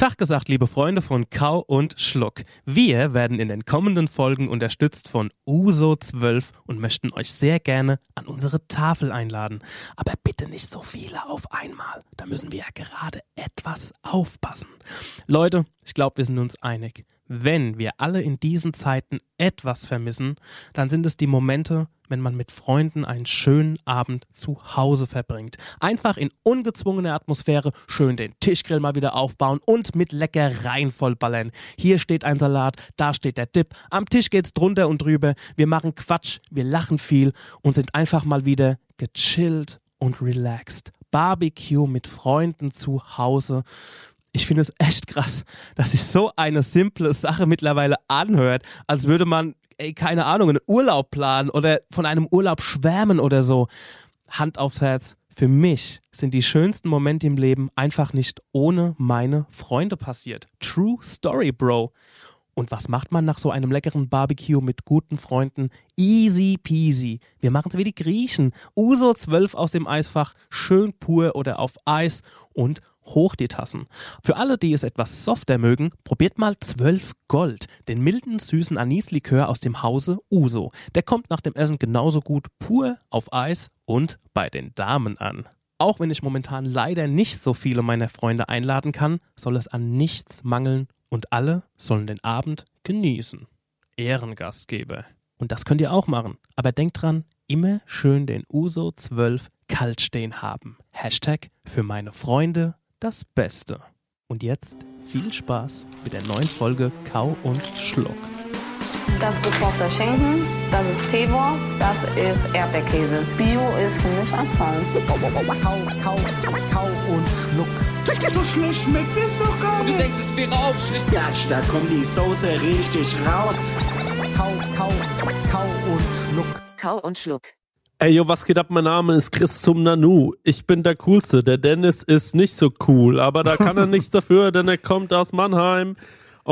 Tag gesagt, liebe Freunde von Kau und Schluck. Wir werden in den kommenden Folgen unterstützt von Uso 12 und möchten euch sehr gerne an unsere Tafel einladen. Aber bitte nicht so viele auf einmal. Da müssen wir ja gerade etwas aufpassen. Leute, ich glaube, wir sind uns einig. Wenn wir alle in diesen Zeiten etwas vermissen, dann sind es die Momente, wenn man mit Freunden einen schönen Abend zu Hause verbringt. Einfach in ungezwungener Atmosphäre schön den Tischgrill mal wieder aufbauen und mit Leckereien vollballern. Hier steht ein Salat, da steht der Dip, am Tisch geht's drunter und drüber. Wir machen Quatsch, wir lachen viel und sind einfach mal wieder gechillt und relaxed. Barbecue mit Freunden zu Hause ich finde es echt krass, dass sich so eine simple Sache mittlerweile anhört, als würde man, ey, keine Ahnung, einen Urlaub planen oder von einem Urlaub schwärmen oder so. Hand aufs Herz. Für mich sind die schönsten Momente im Leben einfach nicht ohne meine Freunde passiert. True Story, Bro. Und was macht man nach so einem leckeren Barbecue mit guten Freunden? Easy peasy. Wir machen es wie die Griechen. Uso 12 aus dem Eisfach, schön pur oder auf Eis und hoch die Tassen. Für alle, die es etwas softer mögen, probiert mal 12 Gold, den milden, süßen Anislikör aus dem Hause Uso. Der kommt nach dem Essen genauso gut pur auf Eis und bei den Damen an. Auch wenn ich momentan leider nicht so viele meiner Freunde einladen kann, soll es an nichts mangeln und alle sollen den Abend genießen. Ehrengastgeber. Und das könnt ihr auch machen. Aber denkt dran, immer schön den Uso 12 kalt stehen haben. Hashtag für meine Freunde das Beste. Und jetzt viel Spaß mit der neuen Folge Kau und Schluck. Das ist gekochter Schinken, das ist Teewurst, das ist Erdbeerkäse. Bio ist für mich Abfall. Kau, kau, kau und schluck. So schlecht schmeckt es doch gar Und du nicht. denkst, es wäre aufschlicht. Ja, da kommt die Soße richtig raus. Kau, kau, kau und schluck. Kau und Schluck. Ey, yo, was geht ab? Mein Name ist Chris zum Nanu. Ich bin der Coolste. Der Dennis ist nicht so cool, aber da kann er nichts dafür, denn er kommt aus Mannheim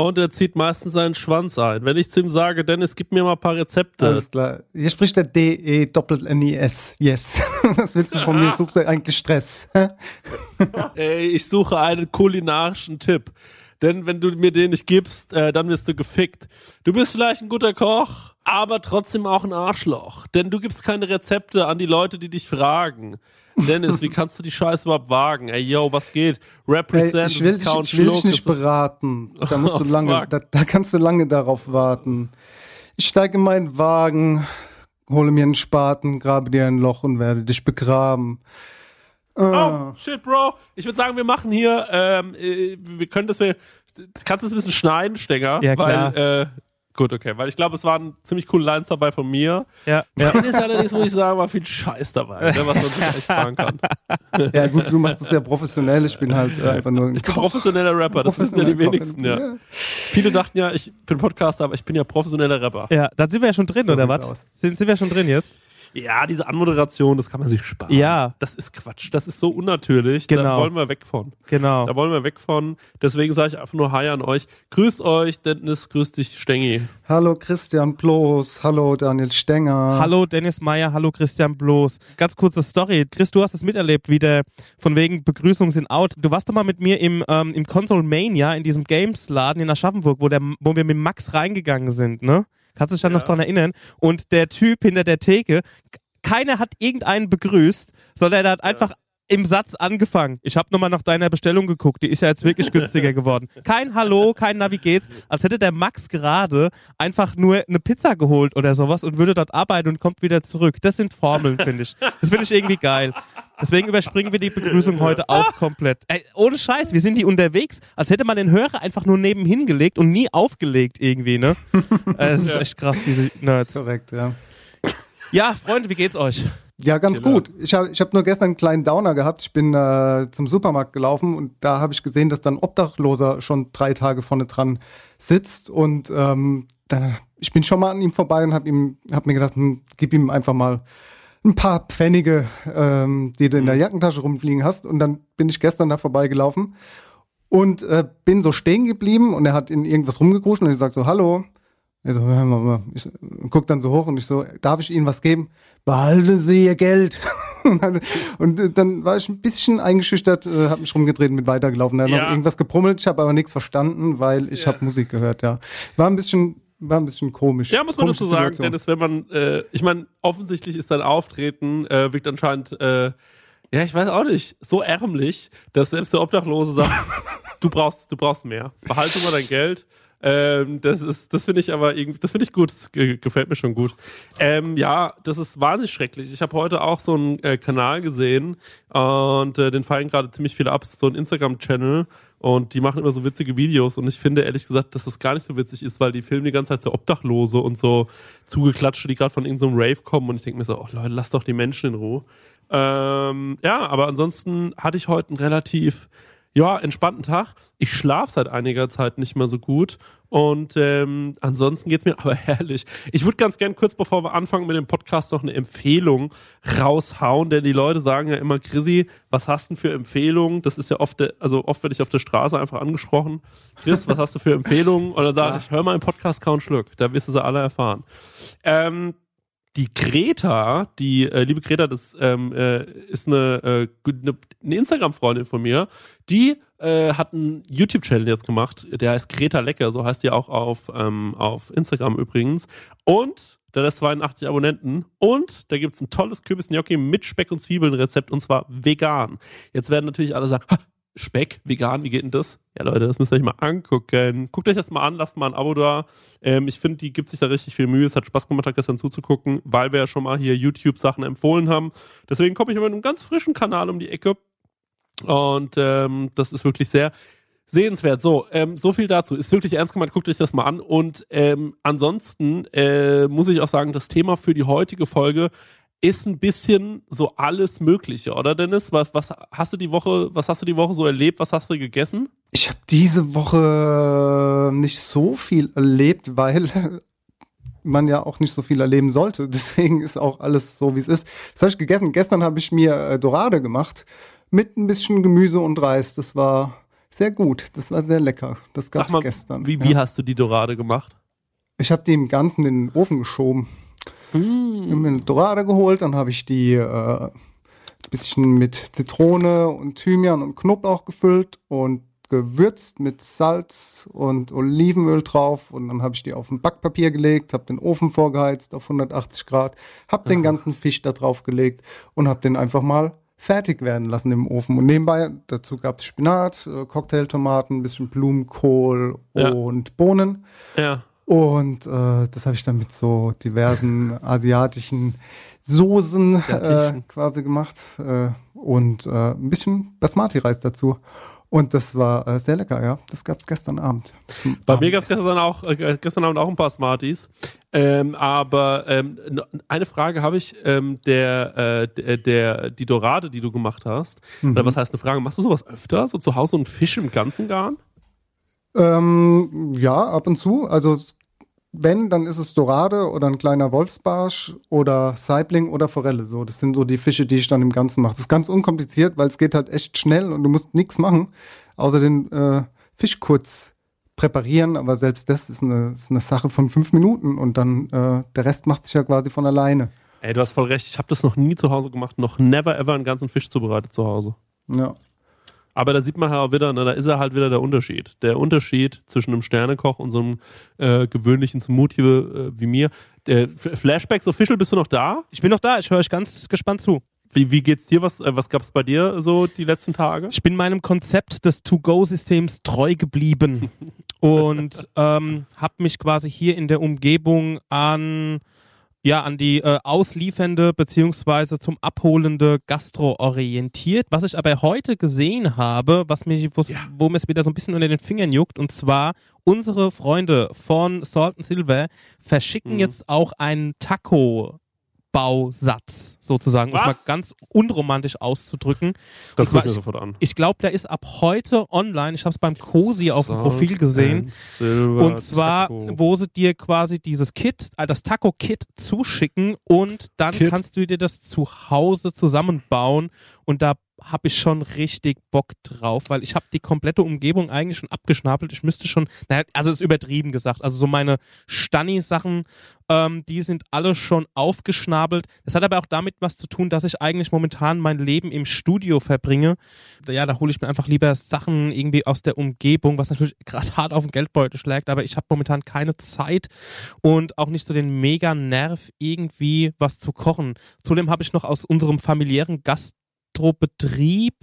und er zieht meistens seinen Schwanz ein. Wenn ich zu ihm sage, Dennis, gib mir mal ein paar Rezepte. Alles klar. Hier spricht der D-E Doppel-N-I-S. Yes. Was willst du von mir? Suchst du eigentlich Stress? Ey, ich suche einen kulinarischen Tipp. Denn wenn du mir den nicht gibst, äh, dann wirst du gefickt. Du bist vielleicht ein guter Koch, aber trotzdem auch ein Arschloch. Denn du gibst keine Rezepte an die Leute, die dich fragen. Dennis, wie kannst du die Scheiße überhaupt wagen? Ey, yo, was geht? Ey, Represent, ich will, dich, ich will dich nicht beraten. Da musst du Oh, lange, fuck. da, da kannst du lange darauf warten. Ich steige in meinen Wagen, hole mir einen Spaten, grabe dir ein Loch und werde dich begraben. Oh, shit, Bro. Ich würde sagen, wir machen hier, ähm, äh, wir können das, wir, kannst du das ein bisschen schneiden, Stenger? Ja, klar. Weil, äh, gut, okay, weil ich glaube, es waren ziemlich coole Lines dabei von mir. Ja, ja. Dennis allerdings, muss ich sagen, war viel Scheiß dabei, ne, was man sich echt sparen kann. Ja gut, du machst das ja professionell. Ich bin halt äh, einfach nur ein Ich bin professioneller Rapper, das wissen ja die wenigsten, Koch. ja. Viele dachten ja, ich bin Podcaster, aber ich bin ja professioneller Rapper. Ja, da sind wir ja schon drin, So oder was? Sind, sind wir schon drin jetzt? Ja, diese Anmoderation, das kann man sich sparen. Ja. Das ist Quatsch, das ist so unnatürlich, da Genau. wollen wir weg von. Genau. Da wollen wir weg von. Deswegen sage ich einfach nur Hi an euch. Grüßt euch, Dennis, grüß dich, Stengi. Hallo Christian Bloß, hallo Daniel Stenger. Hallo Dennis Meyer, hallo Christian Bloß. Ganz kurze Story. Chris, du hast es miterlebt, wie der von wegen Begrüßung sind out. Du warst doch mal mit mir im, ähm, im Console Mania, in diesem Games-Laden in Aschaffenburg, wo, der, wo wir mit Max reingegangen sind, ne? Kannst du dich dann noch dran erinnern? Und der Typ hinter der Theke, keiner hat irgendeinen begrüßt, sondern er hat einfach im Satz angefangen. Ich habe nochmal nach deiner Bestellung geguckt. Die ist ja jetzt wirklich günstiger geworden. Kein Hallo, kein Navi geht's. Als hätte der Max gerade einfach nur eine Pizza geholt oder sowas und würde dort arbeiten und kommt wieder zurück. Das sind Formeln, finde ich. Das finde ich irgendwie geil. Deswegen überspringen wir die Begrüßung heute auch komplett. Ey, ohne Scheiß, wir sind die unterwegs, als hätte man den Hörer einfach nur nebenhin gelegt und nie aufgelegt irgendwie, ne? Äh, Es ist echt krass, diese Nerds. Korrekt, ja. Ja, Freunde, wie geht's euch? Ja, ganz Killer. gut. Ich habe ich hab nur gestern einen kleinen Downer gehabt. Ich bin äh, zum Supermarkt gelaufen und da habe ich gesehen, dass dann ein Obdachloser schon drei Tage vorne dran sitzt. Und ähm, dann, ich bin schon mal an ihm vorbei und habe ihm, hab mir gedacht, hm, gib ihm einfach mal ein paar Pfennige, ähm, die du in der Jackentasche rumfliegen hast. Und dann bin ich gestern da vorbeigelaufen und äh, bin so stehen geblieben und er hat in irgendwas rumgekruscht und ich sag so, hallo. Er so, hör mal. Ich guck dann so hoch und ich so, darf ich Ihnen was geben? Behalten Sie Ihr Geld. und, dann, äh, dann war ich ein bisschen eingeschüchtert, äh, hab mich rumgedreht und bin weitergelaufen. Er hat Ja. noch irgendwas gebrummelt, ich habe aber nichts verstanden, weil ich Ja. habe Musik gehört, ja. War ein bisschen, war ein bisschen komisch. Ja, muss man dazu sagen, Situation. Dennis, wenn man, äh, ich meine, offensichtlich ist dein Auftreten, äh, wirkt anscheinend, äh, ja, ich weiß auch nicht, so ärmlich, dass selbst der Obdachlose sagt, du brauchst, du brauchst mehr. Behalte mal dein Geld. Ähm, das ist, das finde ich aber irgendwie, das finde ich gut, das ge gefällt mir schon gut. Ähm, ja, das ist wahnsinnig schrecklich. Ich habe heute auch so einen äh, Kanal gesehen und äh, den fallen gerade ziemlich viele ab, so ein Instagram-Channel und die machen immer so witzige Videos und ich finde ehrlich gesagt, dass das gar nicht so witzig ist, weil die filmen die ganze Zeit so Obdachlose und so zugeklatschte, die gerade von irgendeinem Rave kommen und ich denke mir so, oh Leute, lasst doch die Menschen in Ruhe. Ähm, ja, aber ansonsten hatte ich heute einen relativ ja, entspannten Tag. Ich schlafe seit einiger Zeit nicht mehr so gut. Und ähm, ansonsten geht's mir aber herrlich. Ich würde ganz gern kurz bevor wir anfangen mit dem Podcast noch eine Empfehlung raushauen, denn die Leute sagen ja immer, Chrissy, was hast du denn für Empfehlungen? Das ist ja oft, also oft werde ich auf der Straße einfach angesprochen. Chris, was hast du für Empfehlungen? Und dann sage ich, hör mal im Podcast Count Schluck, da wirst du sie alle erfahren. Ähm, die Greta, die äh, liebe Greta, das ähm, äh, ist eine, äh, eine, eine Instagram-Freundin von mir, die äh, hat einen YouTube-Channel jetzt gemacht, der heißt Greta Lecker, so heißt die auch auf, ähm, auf Instagram übrigens. Und der hat 82 Abonnenten und da gibt's ein tolles Kürbis-Gnocchi mit Speck und Zwiebeln-Rezept und zwar vegan. Jetzt werden natürlich alle sagen, "Ha, Speck, vegan, wie geht denn das? Ja, Leute, das müsst ihr euch mal angucken. Guckt euch das mal an, lasst mal ein Abo da. Ähm, ich finde, die gibt sich da richtig viel Mühe. Es hat Spaß gemacht, gestern zuzugucken, weil wir ja schon mal hier YouTube-Sachen empfohlen haben. Deswegen komme ich mit einem ganz frischen Kanal um die Ecke. Und ähm, das ist wirklich sehr sehenswert. So, ähm, so viel dazu. Ist wirklich ernst gemeint, guckt euch das mal an. Und ähm, ansonsten äh, muss ich auch sagen, das Thema für die heutige Folge ist ein bisschen so alles Mögliche, oder Dennis? Was, was hast du die Woche, was hast du die Woche so erlebt? Was hast du gegessen? Ich habe diese Woche nicht so viel erlebt, weil man ja auch nicht so viel erleben sollte. Deswegen ist auch alles so, wie es ist. Das habe ich gegessen. Gestern habe ich mir äh, Dorade gemacht mit ein bisschen Gemüse und Reis. Das war sehr gut. Das war sehr lecker. Das gab es gestern. wie, ja. wie hast du die Dorade gemacht? Ich habe die im Ganzen in den Ofen geschoben. Ich Mm. habe mir eine Dorade geholt, dann habe ich die äh, ein bisschen mit Zitrone und Thymian und Knoblauch gefüllt und gewürzt mit Salz und Olivenöl drauf und dann habe ich die auf ein Backpapier gelegt, habe den Ofen vorgeheizt auf 180 Grad, habe den ganzen Fisch da drauf gelegt und habe den einfach mal fertig werden lassen im Ofen. Und nebenbei, dazu gab es Spinat, äh, Cocktailtomaten, ein bisschen Blumenkohl Ja. und Bohnen. Ja. Und äh, das habe ich dann mit so diversen asiatischen Soßen äh, quasi gemacht äh, und äh, ein bisschen Basmati-Reis dazu. Und das war äh, sehr lecker, ja. Das gab's gestern Abend. zum Bei mir gab es gestern auch äh, gestern Abend auch ein paar Smarties. Ähm, aber ähm, eine Frage habe ich, ähm, der, der, der, die Dorade, die du gemacht hast, Mhm. oder was heißt eine Frage, machst du sowas öfter? So zu Hause einen Fisch im ganzen Garn? Ähm, ja, ab und zu. Also wenn, dann ist es Dorade oder ein kleiner Wolfsbarsch oder Saibling oder Forelle. So, das sind so die Fische, die ich dann im Ganzen mache. Das ist ganz unkompliziert, weil es geht halt echt schnell und du musst nichts machen, außer den äh, Fisch kurz präparieren. Aber selbst das ist eine, ist eine Sache von fünf Minuten und dann äh, der Rest macht sich ja quasi von alleine. Ey, du hast voll recht, ich habe das noch nie zu Hause gemacht, noch never ever einen ganzen Fisch zubereitet zu Hause. Ja. Aber da sieht man halt auch wieder, ne, da ist er halt wieder der Unterschied. Der Unterschied zwischen einem Sternekoch und so einem äh, gewöhnlichen Smoothie äh, wie mir. Der Flashbacks Official, bist du noch da? Ich bin noch da, ich höre euch ganz gespannt zu. Wie, wie geht's dir? Was, äh, was gab's bei dir so die letzten Tage? Ich bin meinem Konzept des To-Go-Systems treu geblieben und ähm, habe mich quasi hier in der Umgebung an ja an die äh, ausliefernde beziehungsweise zum abholende Gastro orientiert. Was ich aber heute gesehen habe, was mich, wo, wo mir es wieder so ein bisschen unter den Fingern juckt, und zwar unsere Freunde von Salt and Silver verschicken Mhm. jetzt auch einen Taco Bausatz sozusagen, um es mal ganz unromantisch auszudrücken. Das gucke ich mir sofort an. ich glaube, der ist ab heute online. Ich habe es beim Cosi auf dem Profil gesehen. Und zwar, wo sie dir quasi dieses Kit, äh, das Taco-Kit zuschicken und dann Kit. kannst du dir das zu Hause zusammenbauen und da habe ich schon richtig Bock drauf, weil ich habe die komplette Umgebung eigentlich schon abgeschnabelt. Ich müsste schon, naja, also ist übertrieben gesagt, also so meine Stanni-Sachen, ähm, die sind alle schon aufgeschnabelt. Das hat aber auch damit was zu tun, dass ich eigentlich momentan mein Leben im Studio verbringe. Ja, da hole ich mir einfach lieber Sachen irgendwie aus der Umgebung, was natürlich gerade hart auf den Geldbeutel schlägt, aber ich habe momentan keine Zeit und auch nicht so den mega Nerv, irgendwie was zu kochen. Zudem habe ich noch aus unserem familiären Gastrobetrieb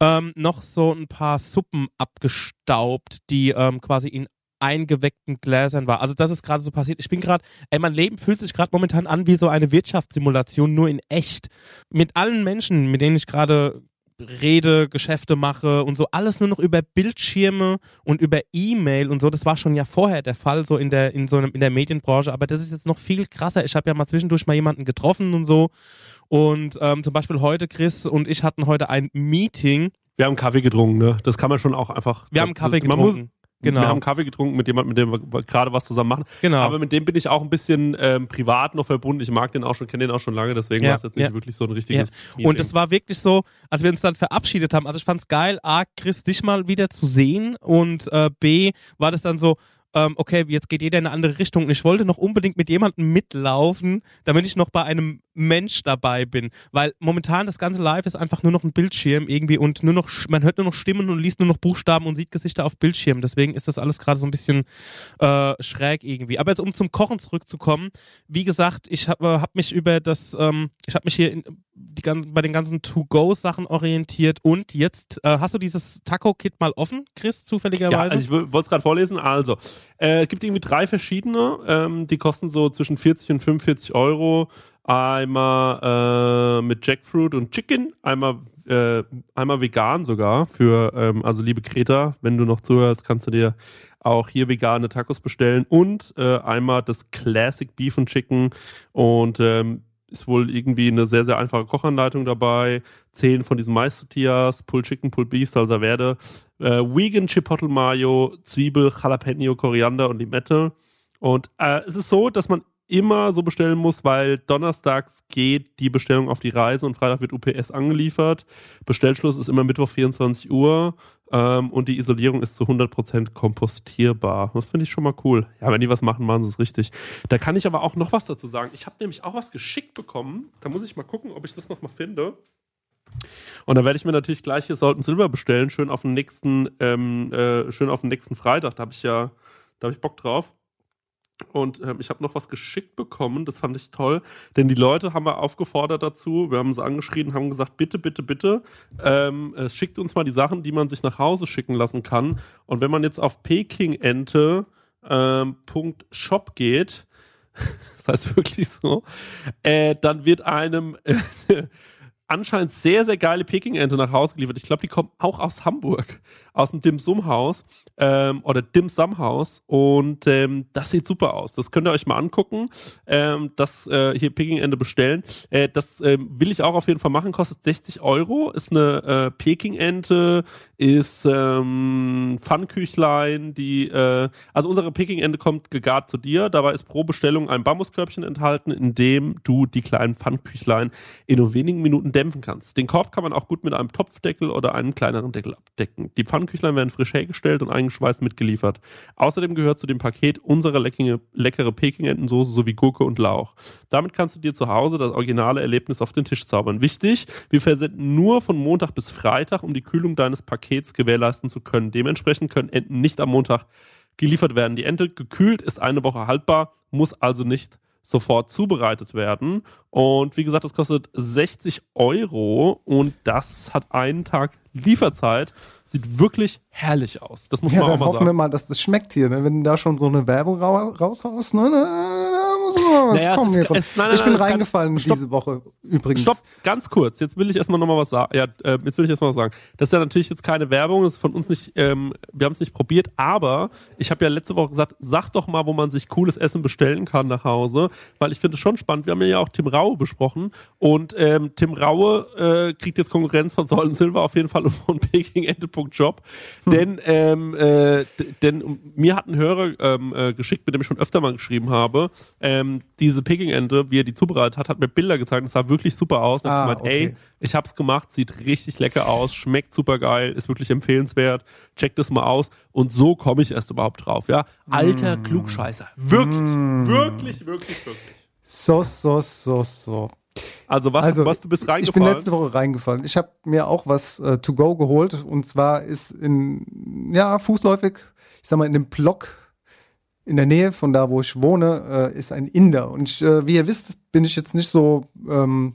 ähm, noch so ein paar Suppen abgestaubt, die ähm, quasi in eingeweckten Gläsern war. Also das ist gerade so passiert. Ich bin gerade, ey, mein Leben fühlt sich gerade momentan an wie so eine Wirtschaftssimulation, nur in echt. Mit allen Menschen, mit denen ich gerade rede, Geschäfte mache und so alles nur noch über Bildschirme und über E-Mail und so. Das war schon ja vorher der Fall, so in der, in so einem, in der Medienbranche, aber das ist jetzt noch viel krasser. Ich habe ja mal zwischendurch mal jemanden getroffen und so. Und ähm, zum Beispiel heute, Chris und ich hatten heute ein Meeting. Wir haben Kaffee getrunken, ne? Das kann man schon auch einfach. Wir haben Kaffee getrunken. Genau. Wir haben Kaffee getrunken mit jemandem, mit dem wir gerade was zusammen machen. Genau. Aber mit dem bin ich auch ein bisschen ähm, privat noch verbunden. Ich mag den auch schon, kenne den auch schon lange, deswegen Ja, war es jetzt nicht ja. wirklich so ein Ja. richtiges. Und es war wirklich so, als wir uns dann verabschiedet haben, also ich fand's geil, A, Chris, dich mal wieder zu sehen und äh, B, war das dann so, ähm, okay, jetzt geht jeder in eine andere Richtung und ich wollte noch unbedingt mit jemandem mitlaufen, damit ich noch bei einem Mensch dabei bin, weil momentan das ganze Live ist einfach nur noch ein Bildschirm irgendwie und nur noch, man hört nur noch Stimmen und liest nur noch Buchstaben und sieht Gesichter auf Bildschirmen, deswegen ist das alles gerade so ein bisschen äh, schräg irgendwie. Aber jetzt um zum Kochen zurückzukommen, wie gesagt, ich habe hab mich über das, ähm, ich habe mich hier in, die, bei den ganzen To-Go-Sachen orientiert und jetzt, äh, hast du dieses Taco-Kit mal offen, Chris, Ja, zufälligerweise? also ich wollte es gerade vorlesen. Also, äh, es gibt irgendwie drei verschiedene. Ähm, die kosten so zwischen 40 und 45 Euro. Einmal äh, mit Jackfruit und Chicken, einmal, äh, einmal vegan sogar. Für, ähm, also liebe Kreta, wenn du noch zuhörst, kannst du dir auch hier vegane Tacos bestellen. Und äh, einmal das Classic Beef and Chicken. Und ähm, ist wohl irgendwie eine sehr, sehr einfache Kochanleitung dabei. Zehn von diesen Mais-Tortillas, Pulled Chicken, Pulled Beef, Salsa Verde, äh, Vegan Chipotle Mayo, Zwiebel, Jalapeno, Koriander und Limette. Und äh, es ist so, dass man immer so bestellen muss, weil donnerstags geht die Bestellung auf die Reise und Freitag wird UPS angeliefert. Bestellschluss ist immer Mittwoch 24 Uhr ähm, und die Isolierung ist zu 100% kompostierbar. Das finde ich schon mal cool. Ja, wenn die was machen, machen sie es richtig. Da kann ich aber auch noch was dazu sagen. Ich habe nämlich auch was geschickt bekommen. Da muss ich mal gucken, ob ich das noch mal finde. Und dann werde ich mir natürlich gleich hier Salt and Silver bestellen, schön auf den nächsten, ähm, äh, schön auf den nächsten Freitag. Da habe ich ja, da habe ich Bock drauf. Und ähm, ich habe noch was geschickt bekommen, das fand ich toll, denn die Leute haben wir aufgefordert dazu, wir haben sie angeschrien, haben gesagt, bitte, bitte, bitte, ähm, es schickt uns mal die Sachen, die man sich nach Hause schicken lassen kann. Und wenn man jetzt auf pekingente ähm, geht, das heißt wirklich so, äh, dann wird einem äh, anscheinend sehr, sehr geile Peking-Ente nach Hause geliefert. Ich glaube, die kommen auch aus Hamburg, aus dem Dim Sum Haus ähm, oder Dim Sum Haus und ähm, das sieht super aus. Das könnt ihr euch mal angucken, ähm, das äh, hier Peking-Ente bestellen. Äh, das ähm, will ich auch auf jeden Fall machen, kostet 60 Euro, ist eine äh, Peking-Ente, ist ähm, Pfannküchlein, die, äh, also unsere Peking-Ente kommt gegart zu dir, dabei ist pro Bestellung ein Bambuskörbchen enthalten, in dem du die kleinen Pfannküchlein in nur wenigen Minuten dämpfen kannst. Den Korb kann man auch gut mit einem Topfdeckel oder einem kleineren Deckel abdecken. Die Pfannküchlein werden frisch hergestellt und eingeschweißt mitgeliefert. Außerdem gehört zu dem Paket unsere leckere, leckere Peking-Entensoße sowie Gurke und Lauch. Damit kannst du dir zu Hause das originale Erlebnis auf den Tisch zaubern. Wichtig, wir versenden nur von Montag bis Freitag, um die Kühlung deines Pakets gewährleisten zu können. Dementsprechend können Enten nicht am Montag geliefert werden. Die Ente gekühlt ist eine Woche haltbar, muss also nicht sofort zubereitet werden. Und wie gesagt, das kostet 60 Euro und das hat einen Tag Lieferzeit. Sieht wirklich herrlich aus. Das muss Ja, man auch mal hoffen wir sagen. mal, dass das schmeckt hier. Ne? Wenn du da schon so eine Werbung ra raushaust, ne? Was Naja, es kommt ist- hier es- nein, nein, ich bin nein, kann- reingefallen Stopp. diese Woche übrigens. Stopp, ganz kurz. Jetzt will ich erstmal nochmal was sagen. Ja, äh, jetzt will ich erstmal was sagen. Das ist ja natürlich jetzt keine Werbung, das ist von uns nicht, ähm, wir haben es nicht probiert, aber ich habe ja letzte Woche gesagt, sag doch mal, wo man sich cooles Essen bestellen kann nach Hause, weil ich finde es schon spannend. Wir haben ja auch Tim Raue besprochen und ähm, Tim Raue äh, kriegt jetzt Konkurrenz von Säulen Silver auf jeden Fall und von pekingente.job, denn ähm, äh, denn mir hat ein Hörer ähm, äh, geschickt, mit dem ich schon öfter mal geschrieben habe, ähm, diese Peking-Ente, wie er die zubereitet hat, hat mir Bilder gezeigt, das sah wirklich super aus. Und Ah, ich gemeint, okay. ey, ich hab's gemacht, sieht richtig lecker aus, schmeckt super geil, ist wirklich empfehlenswert. Checkt es mal aus. Und so komme ich erst überhaupt drauf, ja. Alter Mm. Klugscheißer. Wirklich, wirklich, wirklich, wirklich. So, so, so, so. Also was, Also, was du bist Ich bin reingefallen? letzte Woche reingefallen. Ich habe mir auch was äh, to go geholt und zwar ist in ja fußläufig, ich sag mal in dem Block in der Nähe von da, wo ich wohne, äh, ist ein Inder. Und ich, äh, wie ihr wisst, bin ich jetzt nicht so ähm,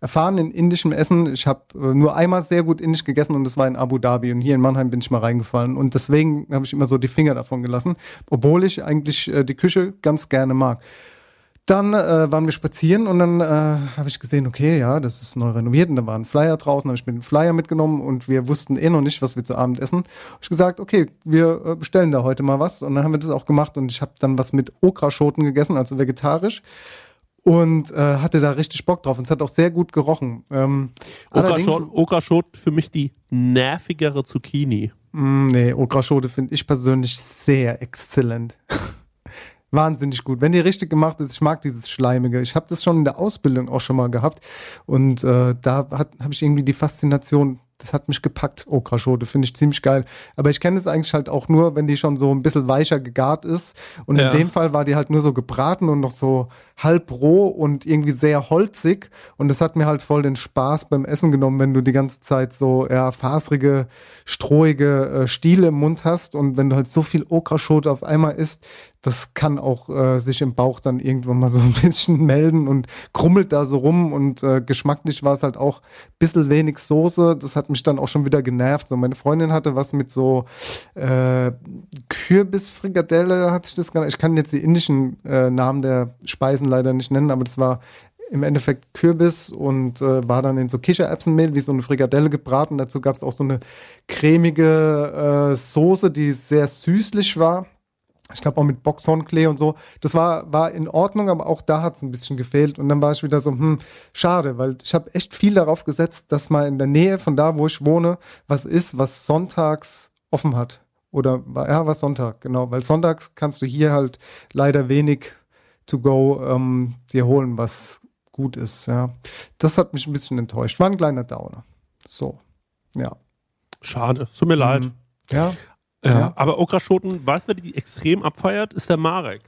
erfahren in indischem Essen. Ich habe äh, nur einmal sehr gut indisch gegessen und das war in Abu Dhabi. Und hier in Mannheim bin ich mal reingefallen. Und deswegen habe ich immer so die Finger davon gelassen, obwohl ich eigentlich äh, die Küche ganz gerne mag. Dann äh, waren wir spazieren und dann äh, habe ich gesehen, okay, ja, das ist neu renoviert und da war ein Flyer draußen, habe ich mir den Flyer mitgenommen und wir wussten eh noch nicht, was wir zu Abend essen. Hab ich gesagt, okay, wir äh, bestellen da heute mal was und dann haben wir das auch gemacht und ich habe dann was mit Okraschoten gegessen, also vegetarisch und äh, hatte da richtig Bock drauf und es hat auch sehr gut gerochen. Ähm, allerdings- Okraschot, Okraschot für mich die nervigere Zucchini. Mm, Nee, Okraschote finde ich persönlich sehr exzellent. Wahnsinnig gut. Wenn die richtig gemacht ist, ich mag dieses Schleimige. Ich habe das schon in der Ausbildung auch schon mal gehabt. Und äh, da habe ich irgendwie die Faszination, das hat mich gepackt, Okraschote, finde ich ziemlich geil. Aber ich kenne es eigentlich halt auch nur, wenn die schon so ein bisschen weicher gegart ist. Und Ja. in dem Fall war die halt nur so gebraten und noch so halb roh und irgendwie sehr holzig. Und das hat mir halt voll den Spaß beim Essen genommen, wenn du die ganze Zeit so ja, faserige, strohige äh, Stiele im Mund hast. Und wenn du halt so viel Okraschote auf einmal isst, das kann auch äh, sich im Bauch dann irgendwann mal so ein bisschen melden und krummelt da so rum. Und äh, geschmacklich war es halt auch ein bisschen wenig Soße. Das hat mich dann auch schon wieder genervt. So, meine Freundin hatte was mit so äh, Kürbisfrikadelle, hat sich das genannt. Ich kann jetzt die indischen äh, Namen der Speisen leider nicht nennen, aber das war im Endeffekt Kürbis und äh, war dann in so Kichererbsenmehl wie so eine Frikadelle gebraten. Dazu gab es auch so eine cremige äh, Soße, die sehr süßlich war. Ich glaube auch mit Boxhornklee und so. Das war, war in Ordnung, aber auch da hat es ein bisschen gefehlt. Und dann war ich wieder so, hm, schade, weil ich habe echt viel darauf gesetzt, dass mal in der Nähe von da, wo ich wohne, was ist, was sonntags offen hat. Oder ja, was Sonntag, genau. Weil sonntags kannst du hier halt leider wenig to go ähm, dir holen, was gut ist. Ja, das hat mich ein bisschen enttäuscht. War ein kleiner Downer. So, ja, Schade, tut mir leid. ja. Ja. Ja. Aber Okraschoten, weißt du, wer die extrem abfeiert, ist der Marek.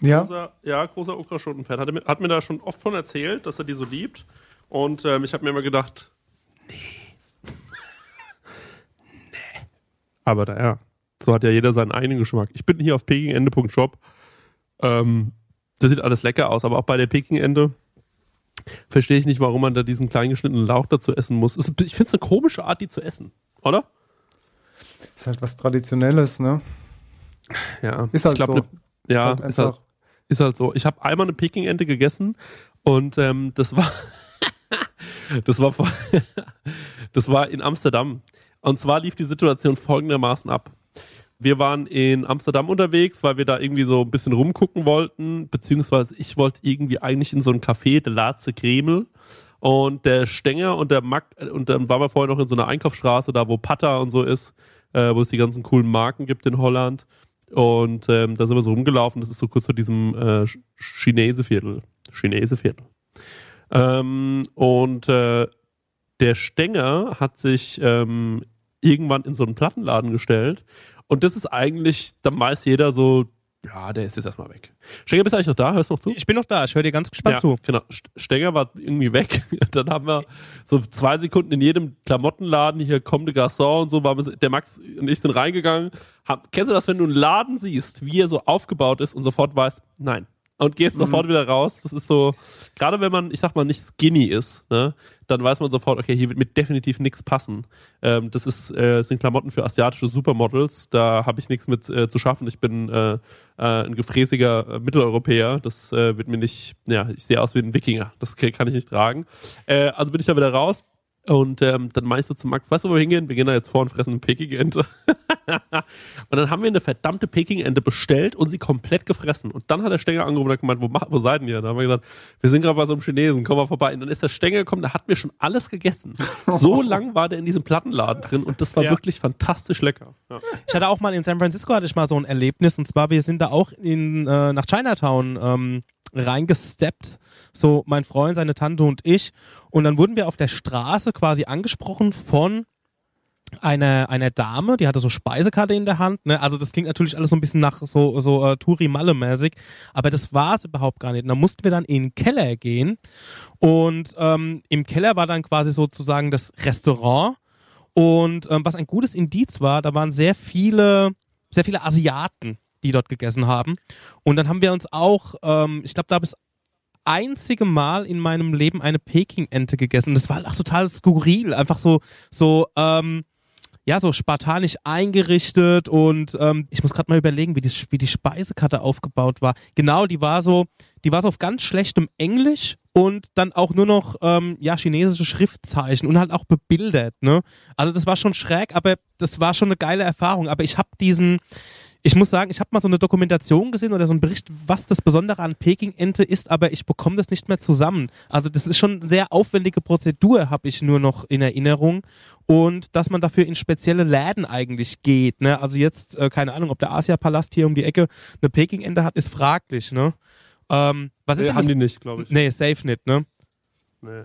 Ja, Großer, ja, großer Okraschoten-Fan. Hat, mir- hat mir da schon oft von erzählt, dass er die so liebt. Und ähm, ich habe mir immer gedacht, nee. nee. Aber naja, so hat ja jeder seinen eigenen Geschmack. Ich bin hier auf pekingende.shop. Ähm, das sieht alles lecker aus, aber auch bei der Pekingende verstehe ich nicht, warum man da diesen klein geschnittenen Lauch dazu essen muss. Ich finde es eine komische Art, die zu essen, oder? Ist halt was Traditionelles, ne? Ja, Ist halt ich glaub, so. Ne, ja, halt ist, halt, einfach- ist halt so. Ich habe einmal eine Pekingente gegessen und ähm, das war das war vor- das war in Amsterdam. Und zwar lief die Situation folgendermaßen ab. Wir waren in Amsterdam unterwegs, weil wir da irgendwie so ein bisschen rumgucken wollten, beziehungsweise ich wollte irgendwie eigentlich in so ein Café, der Latze Kreml. Und der Stenger und der Mack, und dann waren wir vorher noch in so einer Einkaufsstraße, da wo Pata und so ist, äh, wo es die ganzen coolen Marken gibt in Holland. Und ähm, da sind wir so rumgelaufen, das ist so kurz vor diesem äh, Ch- Chineseviertel. Chineseviertel. Ähm, und äh, der Stenger hat sich ähm, irgendwann in so einen Plattenladen gestellt. Und das ist eigentlich, da weiß jeder so, ja, der ist jetzt erstmal weg. Stenger, bist du eigentlich noch da? Hörst du noch zu? Ich bin noch da, ich höre dir ganz gespannt ja, zu. Genau. St- Stenger war irgendwie weg. Dann haben wir so zwei Sekunden in jedem Klamottenladen hier Comme de Garçon und so, waren wir, der Max und ich sind reingegangen. Haben, kennst du das, wenn du einen Laden siehst, wie er so aufgebaut ist und sofort weißt, nein, und gehst sofort wieder raus. Das ist so, gerade wenn man, ich sag mal, nicht skinny ist, ne, dann weiß man sofort, okay, hier wird mir definitiv nichts passen. Ähm, das ist, äh, sind Klamotten für asiatische Supermodels, da habe ich nichts mit äh, zu schaffen. Ich bin äh, äh, ein gefräßiger äh, Mitteleuropäer, das äh, wird mir nicht, ja, ich sehe aus wie ein Wikinger, das kann ich nicht tragen. Also bin ich da wieder raus. Und ähm, dann meinst du zu Max, weißt du, wo wir hingehen? Wir gehen da jetzt vor und fressen eine Peking-Ente. und dann haben wir eine verdammte Peking-Ente bestellt und sie komplett gefressen. Und dann hat der Stänger angerufen und hat gemeint, wo, wo seid ihr? Dann haben wir gesagt, wir sind gerade bei so einem Chinesen, komm mal vorbei. Und dann ist der Stänger gekommen, da hatten wir schon alles gegessen. So lang war der in diesem Plattenladen drin und das war Ja. wirklich fantastisch lecker. Ja. Ich hatte auch mal in San Francisco hatte ich mal so ein Erlebnis und zwar wir sind da auch in äh, nach Chinatown ähm, reingesteppt, so mein Freund, seine Tante und ich und dann wurden wir auf der Straße quasi angesprochen von einer einer Dame, die hatte so Speisekarte in der Hand, ne? Also das klingt natürlich alles so ein bisschen nach so so äh, Touri Malle mäßig, aber das war es überhaupt gar nicht. Und dann mussten wir dann in den Keller gehen und ähm, im Keller war dann quasi sozusagen das Restaurant und ähm, was ein gutes Indiz war, da waren sehr viele, sehr viele Asiaten, die dort gegessen haben. Und dann haben wir uns auch, ähm, ich glaube, da habe ich das einzige Mal in meinem Leben eine Peking-Ente gegessen. Und das war halt auch total skurril. Einfach so, so, ähm, ja, so spartanisch eingerichtet und ähm, ich muss gerade mal überlegen, wie die, wie die Speisekarte aufgebaut war. Genau, die war so, die war so auf ganz schlechtem Englisch und dann auch nur noch ähm, ja chinesische Schriftzeichen und halt auch bebildert. Ne? Also das war schon schräg, aber das war schon eine geile Erfahrung. Aber ich habe diesen, ich muss sagen, ich habe mal so eine Dokumentation gesehen oder so einen Bericht, was das Besondere an Peking-Ente ist, aber ich bekomme das nicht mehr zusammen. Also das ist schon eine sehr aufwendige Prozedur, habe ich nur noch in Erinnerung. Und dass man dafür in spezielle Läden eigentlich geht. Ne? Also jetzt, äh, keine Ahnung, ob der Asia-Palast hier um die Ecke eine Peking-Ente hat, ist fraglich. Ne? Ähm, was ist Nee, denn haben das? die nicht, glaube ich. Nee, safe nicht, ne? Nee.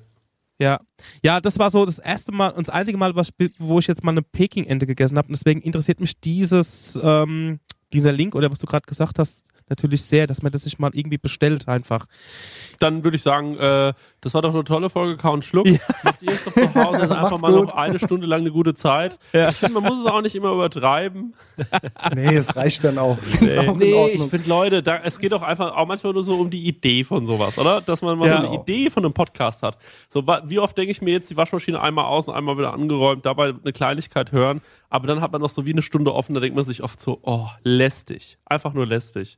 Ja. Ja, das war so das erste Mal und das einzige Mal, was, wo ich jetzt mal eine Peking-Ente gegessen habe. Und deswegen interessiert mich dieses, ähm, dieser Link oder was du gerade gesagt hast, natürlich sehr, dass man das sich mal irgendwie bestellt einfach. Dann würde ich sagen, äh, das war doch eine tolle Folge Count Schluck. Macht ihr es doch zu Hause jetzt einfach mal gut. noch eine Stunde lang eine gute Zeit. Ja. Ich finde, man muss es auch nicht immer übertreiben. Nee, es reicht dann auch. Ist auch nee, ich finde, Leute, da, es geht doch einfach auch manchmal nur so um die Idee von sowas, oder? Dass man mal Ja. so eine Idee von einem Podcast hat. So, wie oft denke ich mir jetzt die Waschmaschine einmal aus und einmal wieder angeräumt, dabei eine Kleinigkeit hören, aber dann hat man noch so wie eine Stunde offen, da denkt man sich oft so, oh, lästig. Einfach nur lästig.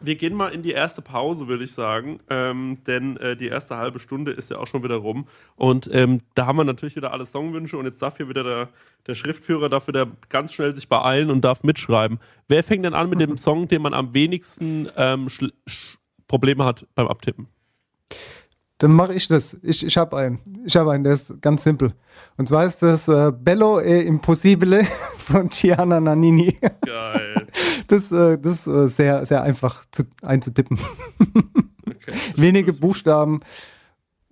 Wir gehen mal in die erste Pause, würde ich sagen, ähm, denn äh, die erste halbe Stunde ist ja auch schon wieder rum und ähm, da haben wir natürlich wieder alle Songwünsche und jetzt darf hier wieder der, der Schriftführer dafür der ganz schnell sich beeilen und darf mitschreiben. Wer fängt denn an mit dem Song, den man am wenigsten ähm, Probleme hat beim Abtippen? Dann mache ich das. Ich, ich habe einen. Ich habe einen, der ist ganz simpel. Und zwar ist das äh, Bello e Impossibile von Gianna Nannini. Geil. Das, äh, das ist äh, sehr, sehr einfach zu, einzutippen. Okay. Wenige Buchstaben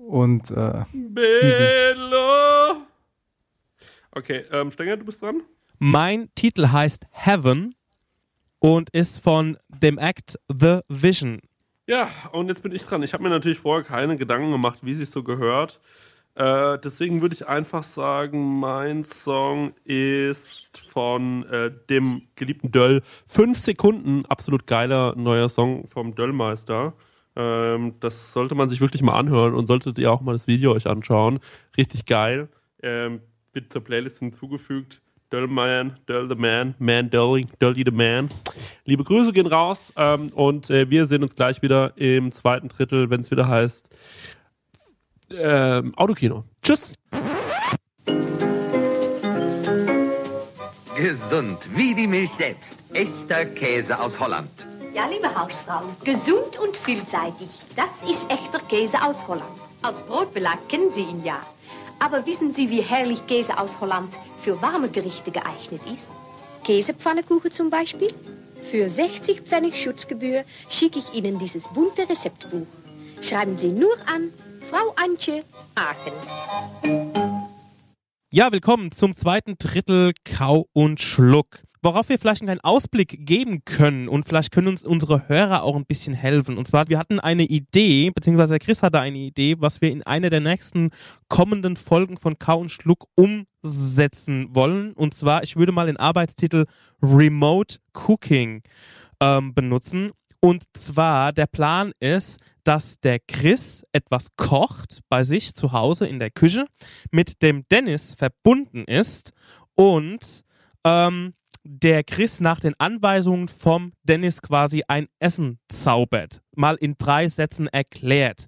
und äh, Bello. Okay, ähm, Stenger, du bist dran? Mein Titel heißt Heaven und ist von dem Act The Vision. Ja, und jetzt bin ich dran. Ich habe mir natürlich vorher keine Gedanken gemacht, wie sich so gehört. Äh, deswegen würde ich einfach sagen, mein Song ist von äh, dem geliebten Döll. Fünf Sekunden, absolut geiler neuer Song vom Döllmeister. Ähm, das sollte man sich wirklich mal anhören und solltet ihr auch mal das Video euch anschauen. Richtig geil. Ähm, wird zur Playlist hinzugefügt. Döllman, Döll the Man, Man Dölling, Dölly the Man. Liebe Grüße gehen raus ähm, und äh, wir sehen uns gleich wieder im zweiten Drittel, wenn es wieder heißt ähm, Autokino. Tschüss. Gesund wie die Milch selbst. Echter Käse aus Holland. Ja, liebe Hausfrau, gesund und vielseitig. Das ist echter Käse aus Holland. Als Brotbelag kennen Sie ihn ja. Aber wissen Sie, wie herrlich Käse aus Holland für warme Gerichte geeignet ist? Käsepfannekuchen zum Beispiel? Für 60 Pfennig Schutzgebühr schicke ich Ihnen dieses bunte Rezeptbuch. Schreiben Sie nur an Frau Antje Aachen. Ja, willkommen zum zweiten Drittel Kau und Schluck. Worauf wir vielleicht einen kleinen Ausblick geben können und vielleicht können uns unsere Hörer auch ein bisschen helfen. Und zwar, wir hatten eine Idee, beziehungsweise Chris hatte eine Idee, was wir in einer der nächsten kommenden Folgen von Kau und Schluck umsetzen wollen. Und zwar, ich würde mal den Arbeitstitel Remote Cooking ähm, benutzen. Und zwar, der Plan ist, dass der Chris etwas kocht bei sich zu Hause in der Küche, mit dem Dennis verbunden ist und ähm, der Chris nach den Anweisungen vom Dennis quasi ein Essen zaubert. Mal in drei Sätzen erklärt.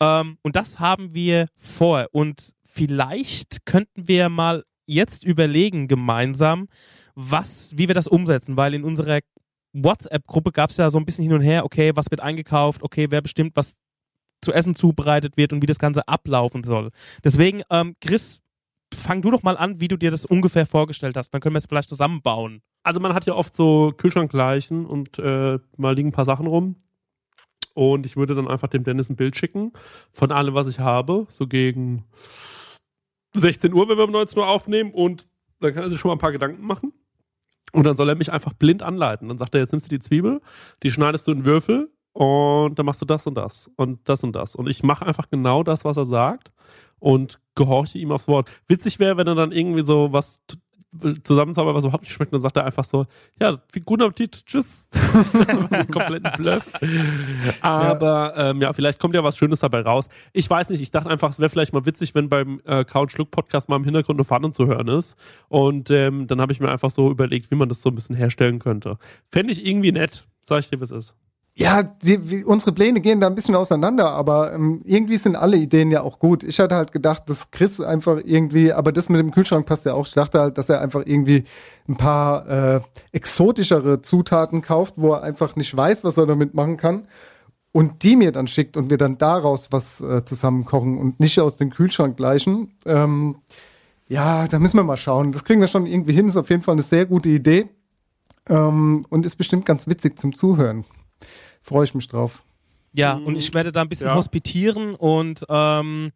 Ähm, und das haben wir vor. Und vielleicht könnten wir mal jetzt überlegen gemeinsam, was, wie wir das umsetzen, weil in unserer WhatsApp-Gruppe gab es ja so ein bisschen hin und her, okay, was wird eingekauft, okay, wer bestimmt, was zu essen zubereitet wird und wie das Ganze ablaufen soll. Deswegen, ähm, Chris, fang du doch mal an, wie du dir das ungefähr vorgestellt hast. Dann können wir es vielleicht zusammenbauen. Also man hat ja oft so Kühlschrankleichen und äh, mal liegen ein paar Sachen rum. Und ich würde dann einfach dem Dennis ein Bild schicken von allem, was ich habe. So gegen 16 Uhr, wenn wir um 19 Uhr aufnehmen. Und dann kann er sich schon mal ein paar Gedanken machen. Und dann soll er mich einfach blind anleiten. Dann sagt er, jetzt nimmst du die Zwiebel, die schneidest du in Würfel und dann machst du das und das und das und das. Und ich mache einfach genau das, was er sagt und gehorche ihm aufs Wort. Witzig wäre, wenn er dann irgendwie so was zusammenzaubert, was überhaupt nicht schmeckt, dann sagt er einfach so, ja, guten Appetit, tschüss. Kompletten Bluff. Aber ja. Ähm, ja, vielleicht kommt ja was Schönes dabei raus. Ich weiß nicht, ich dachte einfach, es wäre vielleicht mal witzig, wenn beim äh, Couch Schluck Podcast mal im Hintergrund eine Pfanne zu hören ist. Und ähm, dann habe ich mir einfach so überlegt, wie man das so ein bisschen herstellen könnte. Fände ich irgendwie nett, sag ich dir, wie es ist. Ja, die, unsere Pläne gehen da ein bisschen auseinander, aber ähm, irgendwie sind alle Ideen ja auch gut. Ich hatte halt gedacht, dass Chris einfach irgendwie, aber das mit dem Kühlschrank passt ja auch. Ich dachte halt, dass er einfach irgendwie ein paar äh, exotischere Zutaten kauft, wo er einfach nicht weiß, was er damit machen kann. Und die mir dann schickt und wir dann daraus was äh, zusammen kochen und nicht aus dem Kühlschrank gleichen. Ähm, ja, da müssen wir mal schauen. Das kriegen wir schon irgendwie hin. Ist auf jeden Fall eine sehr gute Idee. Ähm, und ist bestimmt ganz witzig zum Zuhören freue ich mich drauf. Ja, und ich werde da ein bisschen ja. hospitieren und ähm,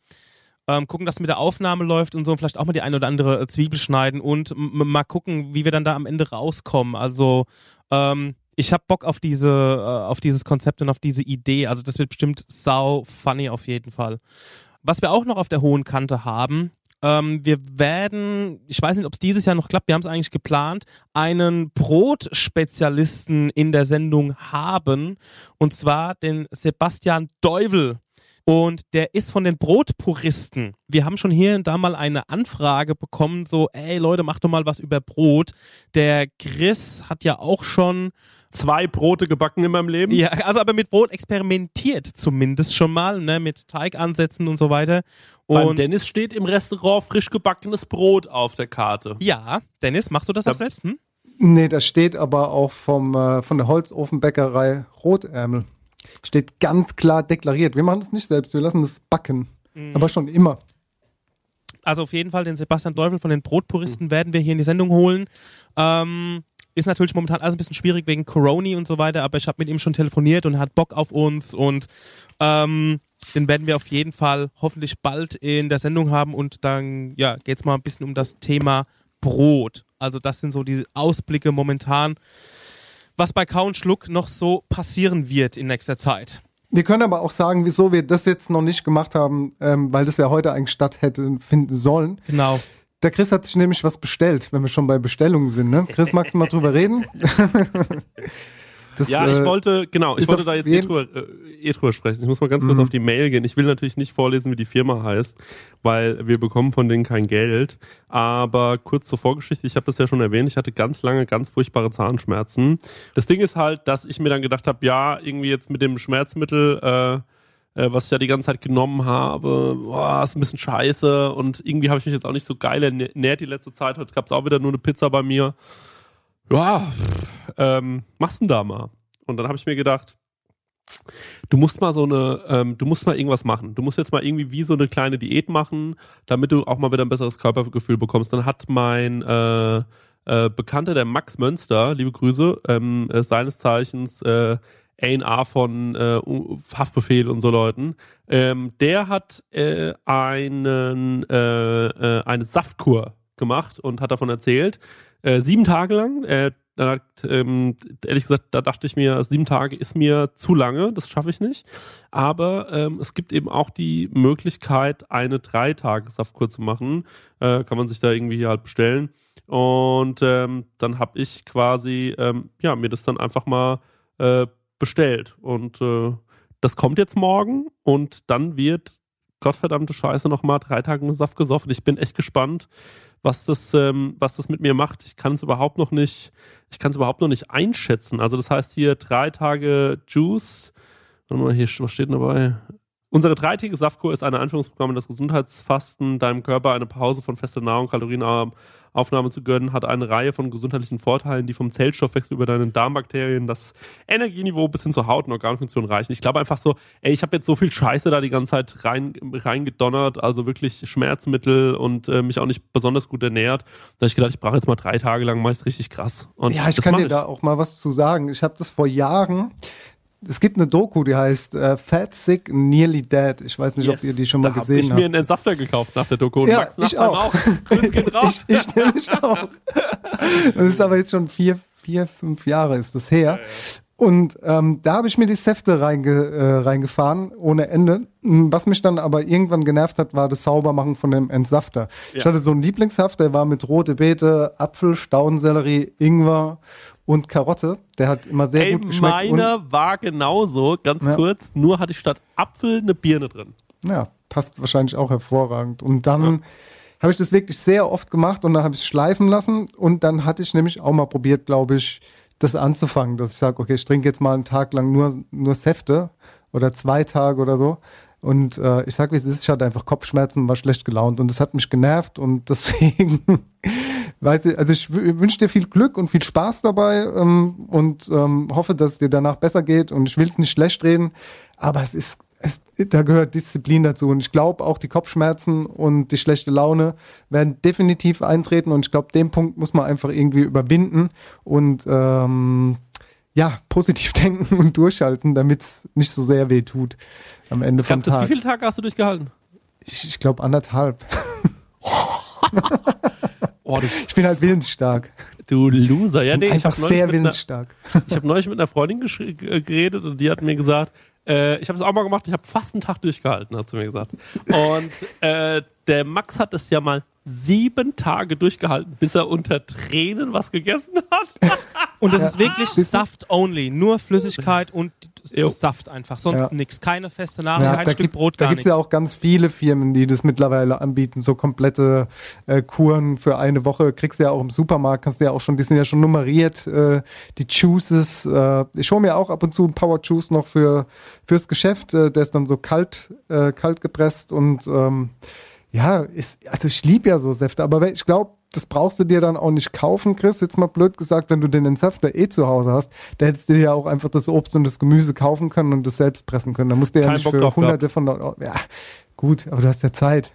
ähm, gucken, dass mit der Aufnahme läuft und so und vielleicht auch mal die eine oder andere äh, Zwiebel schneiden und mal gucken, wie wir dann da am Ende rauskommen. Also ähm, ich habe Bock auf diese, äh, auf dieses Konzept und auf diese Idee. Also das wird bestimmt sau funny auf jeden Fall. Was wir auch noch auf der hohen Kante haben, ähm, wir werden, ich weiß nicht, ob es dieses Jahr noch klappt, wir haben es eigentlich geplant, einen Brotspezialisten in der Sendung haben. Und zwar den Sebastian Deuvel. Und der ist von den Brotpuristen. Wir haben schon hier und da mal eine Anfrage bekommen, so, ey Leute, mach doch mal was über Brot. Der Chris hat ja auch schon zwei Brote gebacken in meinem Leben. Ja, also aber mit Brot experimentiert zumindest schon mal, ne, mit Teigansätzen und so weiter. Und Beim Dennis steht im Restaurant frisch gebackenes Brot auf der Karte. Ja, Dennis, machst du das da, auch selbst? Hm? Nee, das steht aber auch vom, äh, von der Holzofenbäckerei Rotärmel. Steht ganz klar deklariert. Wir machen das nicht selbst, wir lassen das backen. Mhm. Aber schon immer. Also auf jeden Fall den Sebastian Teufel von den Brotpuristen mhm. werden wir hier in die Sendung holen. Ähm, ist natürlich momentan alles ein bisschen schwierig wegen Corona und so weiter, aber ich habe mit ihm schon telefoniert und er hat Bock auf uns und ähm, den werden wir auf jeden Fall hoffentlich bald in der Sendung haben und dann ja, geht es mal ein bisschen um das Thema Brot. Also das sind so die Ausblicke momentan, was bei Kau und Schluck noch so passieren wird in nächster Zeit. Wir können aber auch sagen, wieso wir das jetzt noch nicht gemacht haben, ähm, weil das ja heute eigentlich statt hätte finden sollen. Genau. Der Chris hat sich nämlich was bestellt, wenn wir schon bei Bestellungen sind. Ne? Chris, magst du mal drüber reden? Das, ja, ich äh, wollte, genau, ich wollte da jetzt eh drüber, äh, eh drüber sprechen. Ich muss mal ganz kurz mhm. auf die Mail gehen. Ich will natürlich nicht vorlesen, wie die Firma heißt, weil wir bekommen von denen kein Geld. Aber kurz zur Vorgeschichte, ich habe das ja schon erwähnt, ich hatte ganz lange ganz furchtbare Zahnschmerzen. Das Ding ist halt, dass ich mir dann gedacht habe, ja, irgendwie jetzt mit dem Schmerzmittel, äh, äh, was ich ja die ganze Zeit genommen habe, boah, ist ein bisschen scheiße und irgendwie habe ich mich jetzt auch nicht so geil ernährt die letzte Zeit. Heute gab es auch wieder nur eine Pizza bei mir. Ja, ähm, machst denn da mal? Und dann habe ich mir gedacht, du musst mal so eine, ähm, du musst mal irgendwas machen. Du musst jetzt mal irgendwie wie so eine kleine Diät machen, damit du auch mal wieder ein besseres Körpergefühl bekommst. Dann hat mein äh, äh, Bekannter, der Max Mönster, liebe Grüße, ähm, äh, seines Zeichens äh, A&R von äh, Haftbefehl und so Leuten, ähm, der hat äh, einen äh, äh, eine Saftkur gemacht und hat davon erzählt. Äh, sieben Tage lang. Hat, ähm, ehrlich gesagt, da dachte ich mir, sieben Tage ist mir zu lange, das schaffe ich nicht. Aber ähm, es gibt eben auch die Möglichkeit, eine drei Tage Saftkur zu machen. Äh, kann man sich da irgendwie halt bestellen. Und ähm, dann habe ich quasi, ähm, ja, mir das dann einfach mal bestellt. Und äh, das kommt jetzt morgen und dann wird gottverdammte Scheiße nochmal drei Tage nur Saft gesoffen. Ich bin echt gespannt, was das, ähm, was das mit mir macht. Ich kann es überhaupt noch nicht, ich kann es überhaupt noch nicht einschätzen. Also das heißt hier drei Tage Juice. Warte mal, hier, was steht dabei? Unsere dreitägige Saftkur ist eine Anführungsprogramm in das Gesundheitsfasten, deinem Körper eine Pause von fester Nahrung, Kalorienaufnahme zu gönnen, hat eine Reihe von gesundheitlichen Vorteilen, die vom Zellstoffwechsel über deine Darmbakterien, das Energieniveau bis hin zur Haut und Organfunktion reichen. Ich glaube einfach so, ey, ich habe jetzt so viel Scheiße da die ganze Zeit rein reingedonnert, also wirklich Schmerzmittel und äh, mich auch nicht besonders gut ernährt. Da habe ich gedacht, ich brauche jetzt mal drei Tage lang meist richtig krass. Und ja, ich kann dir da auch mal was zu sagen. Ich habe das vor Jahren. Es gibt eine Doku, die heißt äh, Fat, Sick, Nearly Dead. Ich weiß nicht, ob Yes. ihr die schon mal da gesehen hab ich habt. mir einen Entsafter gekauft nach der Doku und Ja, Max ich einem auch. Grüße gehen raus. ich, ich nämlich auch. Das ist aber jetzt schon vier, vier, fünf Jahre ist das her. Und ähm, da habe ich mir die Säfte reinge, äh, reingefahren, ohne Ende. Mm, Was mich dann aber irgendwann genervt hat, war das Saubermachen von dem Entsafter. Ich Ja. hatte so einen Lieblingssaft, der war mit rote Beete, Apfel, Staudensellerie, Ingwer und Karotte. Der hat immer sehr Ey, gut geschmeckt. meiner war genauso, ganz Ja. kurz, nur hatte ich statt Apfel eine Birne drin. Ja, passt wahrscheinlich auch hervorragend. Und dann habe ich das wirklich sehr oft gemacht und dann habe ich es schleifen lassen und dann hatte ich nämlich auch mal probiert, glaube ich, das anzufangen, dass ich sage, okay, ich trinke jetzt mal einen Tag lang nur, nur Säfte oder zwei Tage oder so. Und äh, ich sag, wie es ist, ich hatte einfach Kopfschmerzen, war schlecht gelaunt und das hat mich genervt und deswegen weiß ich, also ich wünsche dir viel Glück und viel Spaß dabei ähm, und ähm, hoffe, dass es dir danach besser geht und ich will es nicht schlecht reden, aber es ist, es, da gehört Disziplin dazu und ich glaube auch die Kopfschmerzen und die schlechte Laune werden definitiv eintreten und ich glaube, den Punkt muss man einfach irgendwie überwinden und ähm, ja, positiv denken und durchhalten, damit es nicht so sehr weh tut am Ende vom Ganz, wie Tag. viele Tage hast du durchgehalten? Ich, ich glaube anderthalb. Oh, du, Ich bin halt willensstark. du Loser. Ja, nee, ich Einfach habe neulich, sehr mit einer- willensstark. ich hab neulich mit einer Freundin g- geredet und die hat mir gesagt, äh, ich habe es auch mal gemacht, ich habe fast einen Tag durchgehalten, hat sie mir gesagt. Und äh, der Max hat es ja mal sieben Tage durchgehalten, bis er unter Tränen was gegessen hat. Und das ist wirklich? Saft only. Nur Flüssigkeit und Jo. Saft einfach. Sonst Ja. nichts. Keine feste Nahrung, Ja, kein da Stück gibt, Brot, da gar gibt's ja auch ganz viele Firmen, die das mittlerweile anbieten, so komplette äh, Kuren für eine Woche. Kriegst du ja auch im Supermarkt, kannst du ja auch schon, die sind ja schon nummeriert, äh, die Juices. Äh, ich hole mir auch ab und zu einen Power Juice noch für fürs Geschäft. Äh, der ist dann so kalt, äh, kalt gepresst und ähm, ja, ist, also ich liebe ja so Säfte, aber wenn- ich glaube, das brauchst du dir dann auch nicht kaufen, Chris. Jetzt mal blöd gesagt, wenn du den Entsafter eh zu Hause hast, da hättest du dir ja auch einfach das Obst und das Gemüse kaufen können und das selbst pressen können. Da musst du ja Kein nicht Bock für drauf hunderte von Euro- Ja, gut, aber du hast ja Zeit.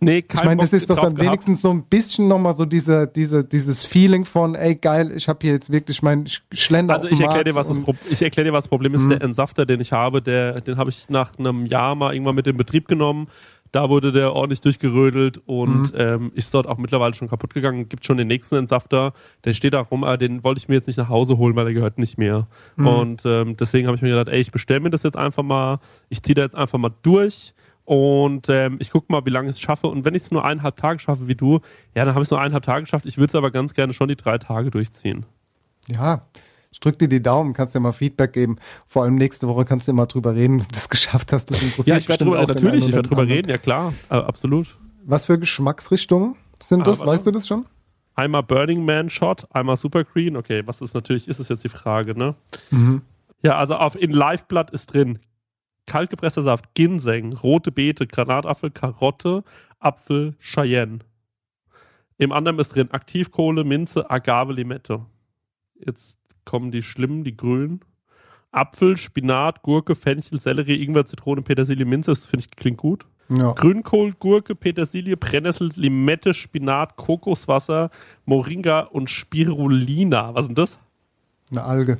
Nee, Ich kein meine, das ist doch dann gehabt. wenigstens so ein bisschen nochmal so diese, diese, dieses Feeling von, ey geil, ich habe hier jetzt wirklich mein Sch- Schlender Also ich erkläre dir, was das Pro ich erklär dir, was das Problem ist. Der Entsafter, den ich habe, der, den habe ich nach einem Jahr mal irgendwann mit in Betrieb genommen. Da wurde der ordentlich durchgerödelt und ähm, ist dort auch mittlerweile schon kaputt gegangen. Gibt schon den nächsten Entsafter, der steht da rum, aber den wollte ich mir jetzt nicht nach Hause holen, weil der gehört nicht mehr. Und ähm, deswegen habe ich mir gedacht, ey, ich bestelle mir das jetzt einfach mal, ich ziehe da jetzt einfach mal durch und ähm, ich gucke mal, wie lange ich es schaffe. Und wenn ich es nur eineinhalb Tage schaffe wie du, ja, dann habe ich es nur eineinhalb Tage geschafft. Ich würde es aber ganz gerne schon die drei Tage durchziehen. Ja, ich drück dir die Daumen, kannst dir mal Feedback geben. Vor allem nächste Woche kannst du mal drüber reden, wie du das geschafft hast. Das interessiert Ja, ich werde drüber, natürlich, ich werde drüber anderen. reden, ja klar, äh, absolut. Was für Geschmacksrichtungen sind das? Aber- weißt du das schon? Einmal Burning Man Shot, einmal Super Green. Okay, was ist natürlich, ist es jetzt die Frage, ne? Mhm. Ja, also auf in Liveblatt ist drin kaltgepresster Saft, Ginseng, rote Beete, Granatapfel, Karotte, Apfel, Cheyenne. Im anderen ist drin Aktivkohle, Minze, Agave, Limette. Jetzt kommen die schlimmen, die grünen. Apfel, Spinat, Gurke, Fenchel, Sellerie, Ingwer, Zitrone, Petersilie, Minze. Das finde ich klingt gut. Ja. Grünkohl, Gurke, Petersilie, Brennnessel, Limette, Spinat, Kokoswasser, Moringa und Spirulina. Was ist denn das? Eine Alge.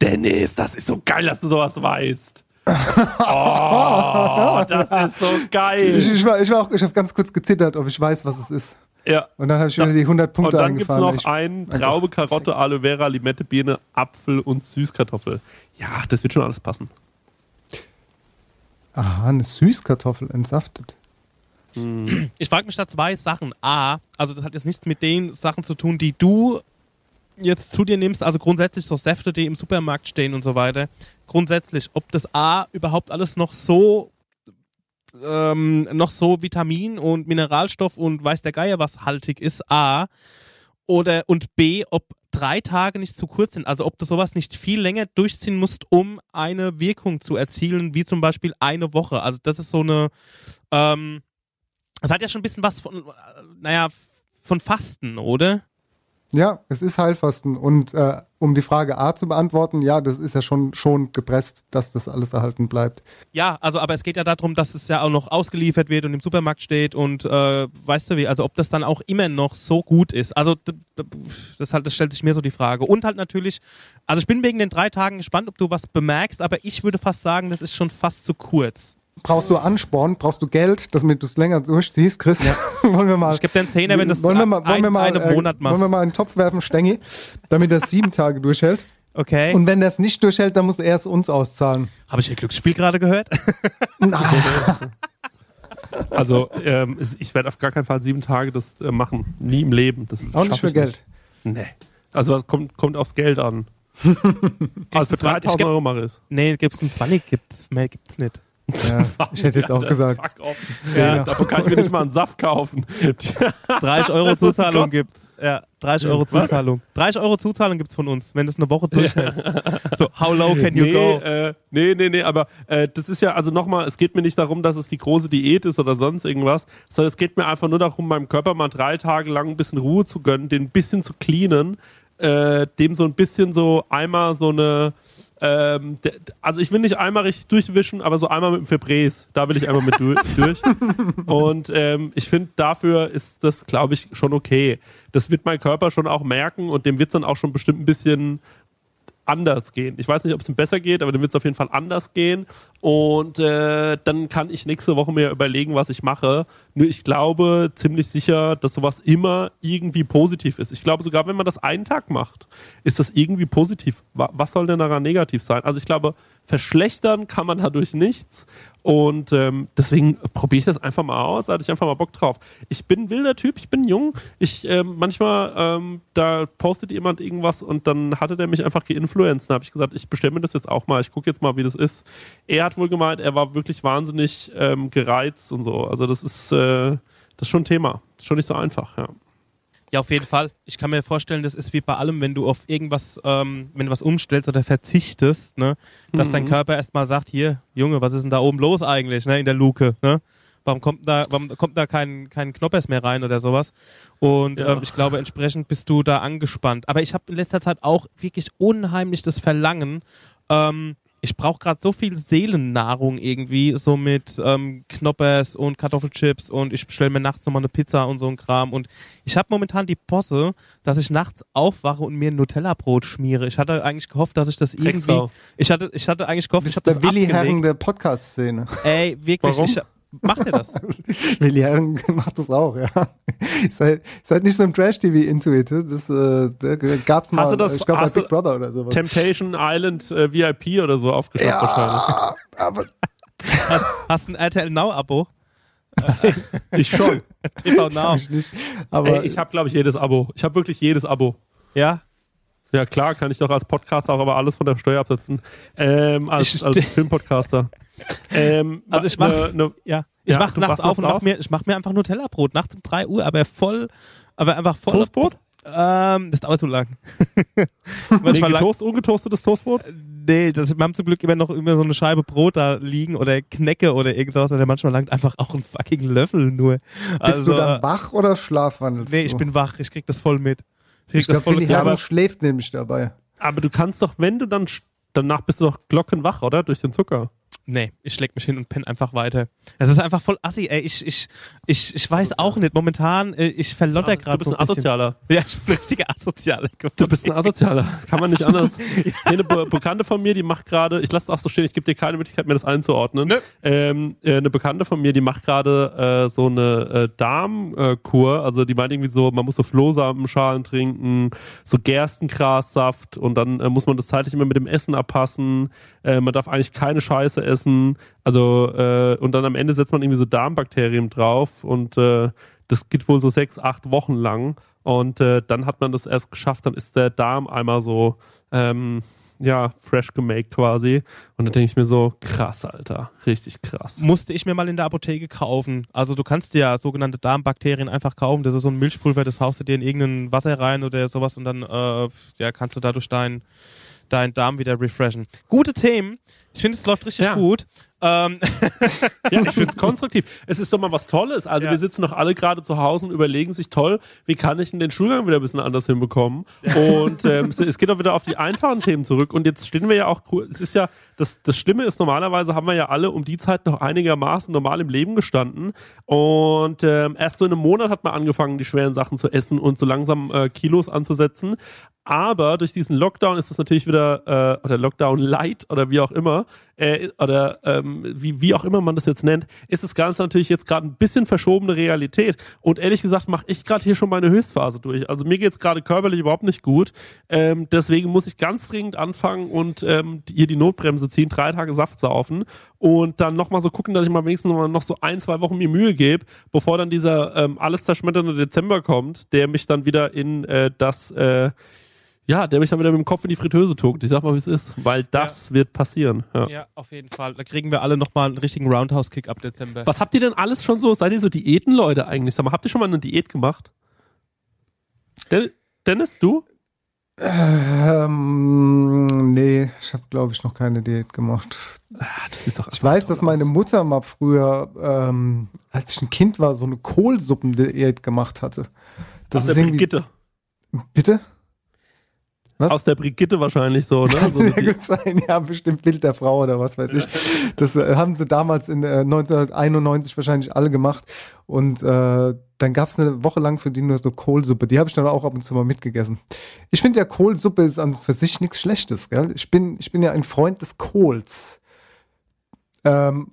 Dennis, das ist so geil, dass du sowas weißt. Oh, das ist so Ich, geil. ich war, ich war auch, ich habe ganz kurz gezittert, ob ich weiß, was es ist. Ja. Und dann habe ich wieder die 100 Und Punkte dann gibt es noch Ich- einen Traube, Karotte, Aloe Vera, Limette, Birne, Apfel und Süßkartoffel. Ja, das wird schon alles passen. Aha, eine Süßkartoffel entsaftet. Ich frage mich da zwei Sachen. A, also das hat jetzt nichts mit den Sachen zu tun, die du jetzt zu dir nimmst, also grundsätzlich so Säfte, die im Supermarkt stehen und so weiter, grundsätzlich, ob das A überhaupt alles noch so ähm, noch so Vitamin und Mineralstoff und weiß der Geier was haltig ist, A. Oder und B, ob drei Tage nicht zu kurz sind, also ob du sowas nicht viel länger durchziehen musst, um eine Wirkung zu erzielen, wie zum Beispiel eine Woche. Also das ist so eine, ähm, das hat ja schon ein bisschen was von, äh, naja, von Fasten, oder? Ja, es ist Heilfasten. Und äh, um die Frage A zu beantworten, ja, das ist ja schon, schon gepresst, dass das alles erhalten bleibt. Ja, also aber es geht ja darum, dass es ja auch noch ausgeliefert wird und im Supermarkt steht und äh, weißt du wie, also ob das dann auch immer noch so gut ist. Also das, halt, das stellt sich mir so die Frage. Und halt natürlich, also ich bin wegen den drei Tagen gespannt, ob du was bemerkst, aber ich würde fast sagen, das ist schon fast zu kurz brauchst du Ansporn, brauchst du Geld, damit du es länger durchziehst, Chris. Ja. wollen wir mal. Ich gebe dir einen Zehner, wenn das wollen wir mal, wollen wir mal, einen äh, Monat machst. Wollen wir mal einen Topf werfen, Stengi, damit er sieben Tage durchhält. Okay. Und wenn er es nicht durchhält, dann muss er es uns auszahlen. Habe ich ihr Glücksspiel gerade gehört? Nein. Also ähm, ich werde auf gar keinen Fall sieben Tage das äh, machen. Nie im Leben. Das Auch nicht für Geld. Nicht. Nee. Also das kommt, kommt aufs Geld an. also für 3000 Euro mache ich es. Nee, gibt's einen 20, gibt's, mehr gibt's nicht. Ja, ich hätte jetzt auch gesagt. Ja, ja. Davon kann ich mir nicht mal einen Saft kaufen. 30 Euro Zuzahlung gibt's. Ja, 30 Euro Zuzahlung. 30 Euro Zuzahlung gibt's von uns, wenn du es eine Woche durchhältst. So, how low can you nee, go? Äh, nee, nee, nee, aber äh, das ist ja, also nochmal, es geht mir nicht darum, dass es die große Diät ist oder sonst irgendwas, sondern es geht mir einfach nur darum, meinem Körper mal drei Tage lang ein bisschen Ruhe zu gönnen, den ein bisschen zu cleanen, äh, dem so ein bisschen so einmal so eine ähm, also ich will nicht einmal richtig durchwischen, aber so einmal mit dem Febreze, da will ich einmal mit durch. Und ähm, ich finde, dafür ist das, glaube ich, schon okay. Das wird mein Körper schon auch merken und dem wird es dann auch schon bestimmt ein bisschen anders gehen. Ich weiß nicht, ob es ihm besser geht, aber dann wird es auf jeden Fall anders gehen. Und äh, dann kann ich nächste Woche mir überlegen, was ich mache. Nur ich glaube ziemlich sicher, dass sowas immer irgendwie positiv ist. Ich glaube sogar, wenn man das einen Tag macht, ist das irgendwie positiv. Was soll denn daran negativ sein? Also ich glaube, verschlechtern kann man dadurch nichts. Und ähm, deswegen probiere ich das einfach mal aus, hatte ich einfach mal Bock drauf. Ich bin ein wilder Typ, ich bin jung. Ich ähm, manchmal, ähm, da postet jemand irgendwas und dann hatte der mich einfach geinfluenced. Da habe ich gesagt, ich bestelle mir das jetzt auch mal, ich gucke jetzt mal, wie das ist. Er hat wohl gemeint, er war wirklich wahnsinnig ähm, gereizt und so. Also das ist, äh, das ist schon ein Thema. Das ist schon nicht so einfach, ja. Ja, auf jeden Fall. Ich kann mir vorstellen, das ist wie bei allem, wenn du auf irgendwas, ähm, wenn du was umstellst oder verzichtest, ne, dass mhm. dein Körper erstmal sagt, hier, Junge, was ist denn da oben los eigentlich, ne, in der Luke, ne? Warum kommt da, warum kommt da kein, kein Knoppers mehr rein oder sowas? Und ja. ähm, ich glaube, entsprechend bist du da angespannt. Aber ich habe in letzter Zeit auch wirklich unheimlich das Verlangen, ähm, ich brauche gerade so viel Seelennahrung irgendwie, so mit ähm, Knoppers und Kartoffelchips und ich bestelle mir nachts nochmal eine Pizza und so ein Kram. Und ich habe momentan die Posse, dass ich nachts aufwache und mir ein Nutella-Brot schmiere. Ich hatte eigentlich gehofft, dass ich das irgendwie. Ich hatte, ich hatte eigentlich gehofft, ich habe das. Der Willi Herren der Podcast-Szene. Ey, wirklich. Warum? Ich, Macht er das? Willi Herren macht das auch, ja. seid, seid nicht so ein Trash-TV-Intuit. Das äh, gab's mal, hast du das, ich glaube, bei Big Brother oder sowas. Temptation Island äh, VIP oder so aufgeschafft ja, wahrscheinlich. aber... hast, hast du ein RTL Now-Abo? ich schon. TV Now. Ich nicht, aber Ey, ich habe, glaube ich, jedes Abo. Ich habe wirklich jedes Abo. Ja? Ja, klar, kann ich doch als Podcaster auch aber alles von der Steuer absetzen. Ähm, als, als Filmpodcaster. ähm, also ich mach, ne, ne, ja, ich ja, mach nachts auf und mach mir, ich mach mir einfach Nutella-Brot nachts um 3 Uhr, aber voll, aber einfach voll. Toastbrot? Ähm, das dauert zu lang. nee, getoast, ungetoastetes Toastbrot? Nee, das, wir haben zum Glück immer noch immer so eine Scheibe Brot da liegen oder Knecke oder irgendwas oder manchmal langt einfach auch ein fucking Löffel nur. Bist also, du dann wach oder schlafwandelst Nee, ich bin wach, ich krieg das voll mit. Ich, ich glaube, Willi Herren schläft nämlich dabei. Aber du kannst doch, wenn du dann, danach bist du doch glockenwach, oder? Durch den Zucker. Nee, ich schläg mich hin und penne einfach weiter. Es ist einfach voll assi, ey. Ich, ich, ich, ich weiß auch nicht. Momentan, äh, ich verlotter gerade so ein, ein Asozialer. Ja, ich bin ein richtiger Asozialer geworden. Du bist ein Asozialer. Kann man nicht anders. ja. Eine Be Bekannte von mir, die macht gerade, ich lasse es auch so stehen, ich gebe dir keine Möglichkeit, mir das einzuordnen. Ne? Ähm, äh, eine Bekannte von mir, die macht gerade äh, so eine äh, Darmkur. also die meint irgendwie so, man muss so Flohsamenschalen trinken, so Gerstengrassaft und dann äh, muss man das zeitlich immer mit dem Essen abpassen. Äh, man darf eigentlich keine Scheiße essen. Also, äh, und dann am Ende setzt man irgendwie so Darmbakterien drauf und äh, Das geht wohl so sechs, acht Wochen lang. Und äh, dann hat man das erst geschafft, dann ist der Darm einmal so, ähm, ja, fresh gemaked quasi. Und dann denke ich mir so, krass, Alter. Richtig krass. Musste ich mir mal in der Apotheke kaufen. Also du kannst dir ja sogenannte Darmbakterien einfach kaufen. Das ist so ein Milchpulver, das haust du dir in irgendein Wasser rein oder sowas und dann äh, ja, kannst du dadurch deinen dein Darm wieder refreshen. Gute Themen. Ich finde, es läuft richtig Ja. gut. Ähm, Ja, ich finde es konstruktiv. Es ist doch mal was Tolles. Also Ja. wir sitzen doch alle gerade zu Hause und überlegen sich, toll, wie kann ich denn den Schulgang wieder ein bisschen anders hinbekommen? Und ähm, es, geht auch wieder auf die einfachen Themen zurück. Und jetzt stehen wir ja auch, es ist ja, das, das Schlimme ist, normalerweise haben wir ja alle um die Zeit noch einigermaßen normal im Leben gestanden. Und ähm, erst so in einem Monat hat man angefangen, die schweren Sachen zu essen und so langsam äh, Kilos anzusetzen. Aber durch diesen Lockdown ist das natürlich wieder, äh, oder Lockdown Light oder wie auch immer, äh, oder ähm, wie, wie auch immer man das jetzt nennt, ist das Ganze natürlich jetzt gerade ein bisschen verschobene Realität. Und ehrlich gesagt mache ich gerade hier schon meine Höchstphase durch. Also mir geht's gerade körperlich überhaupt nicht gut. Ähm, deswegen muss ich ganz dringend anfangen und ähm, hier die Notbremse ziehen, drei Tage Saft saufen und dann nochmal so gucken, dass ich mal wenigstens noch, so ein, zwei Wochen mir Mühe gebe, bevor dann dieser ähm, alles zerschmetternde Dezember kommt, der mich dann wieder in äh, das äh, ja, der mich dann wieder mit dem Kopf in die Fritteuse tuckt. Ich sag mal, wie es ist. Weil das wird passieren. Ja. ja, auf jeden Fall. Da kriegen wir alle nochmal einen richtigen Roundhouse-Kick ab Dezember. Was habt ihr denn alles schon so? Seid ihr so Diätenleute eigentlich? Sag mal, habt ihr schon mal eine Diät gemacht? Den Dennis, du? Ähm, nee, ich habe, glaube ich, noch keine Diät gemacht. Ah, das ist doch Ich weiß, dass meine Mutter mal früher, ähm, als ich ein Kind war, so eine Kohlsuppendiät gemacht hatte. Das Aus ist irgendwie. Brigitte. Bitte? Was? Aus der Brigitte wahrscheinlich so, ne? Kann So sehr gut sein, ja, bestimmt Bild der Frau oder was weiß ich. Das äh, haben sie damals in äh, 1991 wahrscheinlich alle gemacht. Und äh, dann gab es eine Woche lang für die nur so Kohlsuppe. Die habe ich dann auch ab und zu mal mitgegessen. Ich finde ja, Kohlsuppe ist an für sich nichts Schlechtes. Gell? Ich, bin, ich bin ja ein Freund des Kohls. Ähm,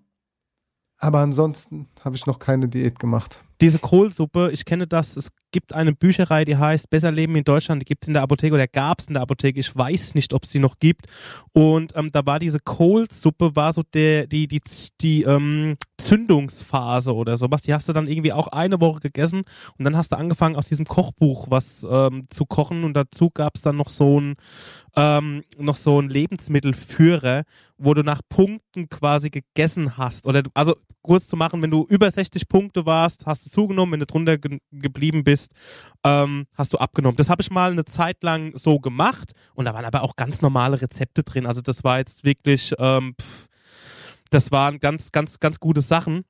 aber ansonsten habe ich noch keine Diät gemacht. Diese Kohlsuppe, ich kenne das, es gibt eine Bücherei, die heißt Besser Leben in Deutschland, die gibt es in der Apotheke oder gab es in der Apotheke, ich weiß nicht, ob es die noch gibt. Und ähm, da war diese Kohlsuppe, war so der, die, die, die ähm, Zündungsphase oder sowas. Die hast du dann irgendwie auch eine Woche gegessen und dann hast du angefangen, aus diesem Kochbuch was ähm, zu kochen und dazu gab es dann noch so ein ähm, noch so ein Lebensmittelführer, wo du nach Punkten quasi gegessen hast. Oder also kurz zu machen, wenn du über 60 Punkte warst, hast du zugenommen, wenn du drunter ge geblieben bist, ähm, hast du abgenommen. Das habe ich mal eine Zeit lang so gemacht und da waren aber auch ganz normale Rezepte drin. Also das war jetzt wirklich, ähm, pff, das waren ganz, ganz, ganz gute Sachen.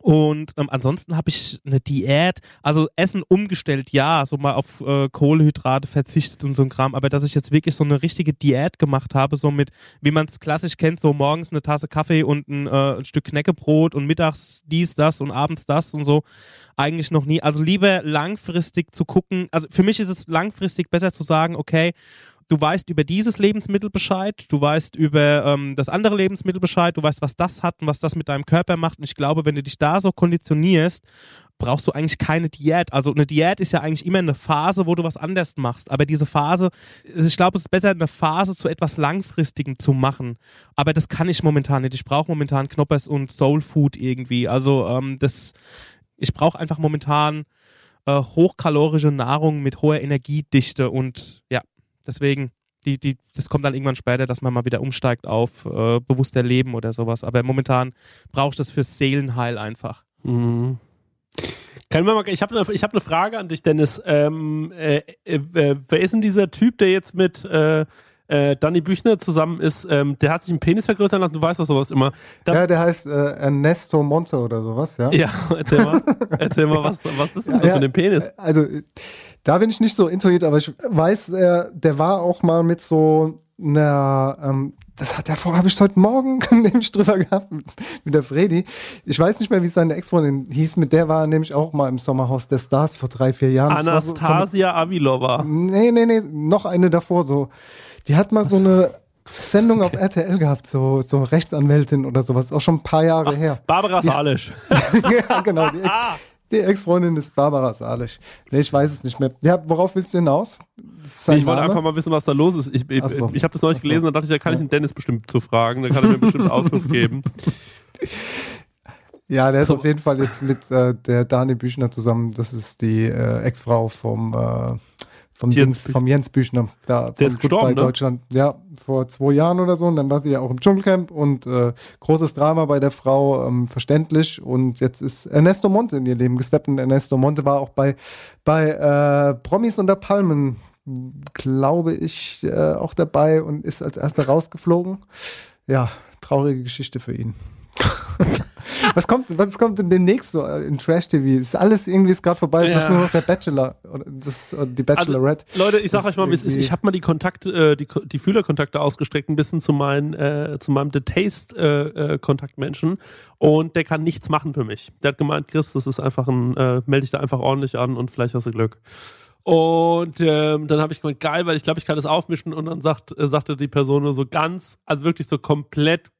Und ähm, ansonsten habe ich eine Diät, also Essen umgestellt, ja, so mal auf äh, Kohlenhydrate verzichtet und so ein Kram, aber dass ich jetzt wirklich so eine richtige Diät gemacht habe, so mit, wie man es klassisch kennt, so morgens eine Tasse Kaffee und ein, äh, ein Stück Knäckebrot und mittags dies, das und abends das und so, eigentlich noch nie. Also lieber langfristig zu gucken, also für mich ist es langfristig besser zu sagen, okay, du weißt über dieses Lebensmittel Bescheid, du weißt über ähm, das andere Lebensmittel Bescheid, du weißt, was das hat und was das mit deinem Körper macht. Und ich glaube, wenn du dich da so konditionierst, brauchst du eigentlich keine Diät. Also eine Diät ist ja eigentlich immer eine Phase, wo du was anders machst. Aber diese Phase, ich glaube, es ist besser, eine Phase zu etwas Langfristigem zu machen. Aber das kann ich momentan nicht. Ich brauche momentan Knoppers und Soul Food irgendwie. Also ähm, das, ich brauche einfach momentan äh, hochkalorische Nahrung mit hoher Energiedichte und ja, deswegen, die, die, das kommt dann irgendwann später, dass man mal wieder umsteigt auf äh, bewusster Leben oder sowas. Aber momentan brauche ich das fürs Seelenheil einfach. Mhm. Können wir mal, ich habe eine hab ne Frage an dich, Dennis. Ähm, äh, äh, äh, wer ist denn dieser Typ, der jetzt mit äh, Danny Büchner zusammen ist? Ähm, der hat sich einen Penis vergrößern lassen, du weißt doch sowas immer. Da, Ja, der heißt äh, Ernesto Monte oder sowas, ja? ja, erzähl mal, erzähl mal, was, was ist denn das Ja, mit dem Penis? Also, da bin ich nicht so intuit, aber ich weiß, äh, der war auch mal mit so einer, ähm, das hat er vor, habe ich heute Morgen nämlich drüber gehabt mit, mit der Fredi. Ich weiß nicht mehr, wie seine Ex-Freundin hieß, mit der war er nämlich auch mal im Sommerhaus der Stars vor drei, vier Jahren. War so- so Anastasia Avilova. Nee, nee, nee, noch eine davor so. Die hat mal so eine Sendung auf RTL gehabt, so, so Rechtsanwältin oder sowas, auch schon ein paar Jahre her. Barbara Salisch. ja, genau. Die, Ex, die Ex-Freundin ist Barbara Salisch. Nee, ich weiß es nicht mehr. Ja, worauf willst du hinaus? Sein ich wollte einfach mal wissen, was da los ist. Ich, ich, so. ich habe das neulich so. gelesen, da dachte ich, da kann ich den Dennis bestimmt zu fragen, da kann er mir bestimmt Auskunft geben. Ja, der ist auf jeden Fall jetzt mit äh, der Dani Büchner zusammen. Das ist die äh, Ex-Frau vom, äh, vom, Jens Jens, vom Jens Büchner. Da Der ist gestorben, Goodbye ne? Deutschland. Ja, vor zwei Jahren oder so. Und dann war sie ja auch im Dschungelcamp und äh, großes Drama bei der Frau, ähm, verständlich. Und jetzt ist Ernesto Monte in ihr Leben gesteppt. Und Ernesto Monte war auch bei, bei äh, Promis unter Palmen, glaube ich, äh, auch dabei und ist als erster rausgeflogen. Ja, traurige Geschichte für ihn. Was kommt, was kommt denn demnächst so äh, in Trash TV? Ist alles irgendwie ist gerade vorbei, Ja. läuft nur noch der Bachelor oder das, oder die Bachelorette. Also, Leute, ich sag euch mal, wie es ist. Ich habe mal die Kontakte, äh, die, die Fühlerkontakte ausgestreckt, ein bisschen zu meinen, äh, zu meinem The Taste äh, äh, Kontaktmenschen und der kann nichts machen für mich. Der hat gemeint, Chris, das ist einfach ein, äh, melde dich da einfach ordentlich an und vielleicht hast du Glück. Und ähm, dann habe ich gemeint, geil, weil ich glaube, ich kann das aufmischen und dann sagt, äh, sagte die Person nur so ganz, also wirklich so komplett,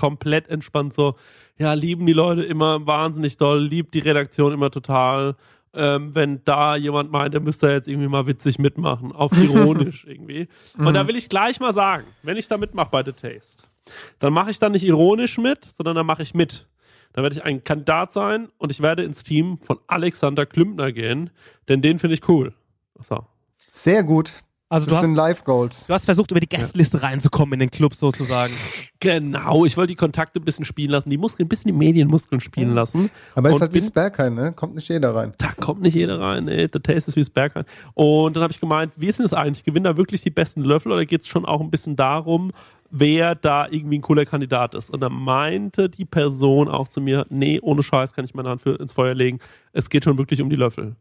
komplett entspannt so, ja, lieben die Leute immer wahnsinnig doll, liebt die Redaktion immer total. Ähm, wenn da jemand meint, er müsste jetzt irgendwie mal witzig mitmachen, auf ironisch irgendwie. Und da will ich gleich mal sagen, wenn ich da mitmache bei The Taste, dann mache ich da nicht ironisch mit, sondern dann mache ich mit. Dann werde ich ein Kandidat sein und ich werde ins Team von Alexander Klümpner gehen, denn den finde ich cool. So. Sehr gut. Also du das hast, sind Live Goals. du hast versucht, über die Gästeliste reinzukommen in den Club sozusagen. Genau, ich wollte die Kontakte ein bisschen spielen lassen, die Muskeln, ein bisschen die Medienmuskeln spielen lassen. Aber ist Und halt wie Sperrkein, ne? Kommt nicht jeder rein. da kommt nicht jeder rein, ey, der Taste ist wie das Berghain. Und dann habe ich gemeint, wie ist denn das eigentlich? Gewinnen da wirklich die besten Löffel oder geht es schon auch ein bisschen darum, wer da irgendwie ein cooler Kandidat ist? Und dann meinte die Person auch zu mir, nee, ohne Scheiß kann ich meine Hand für, ins Feuer legen. Es geht schon wirklich um die Löffel.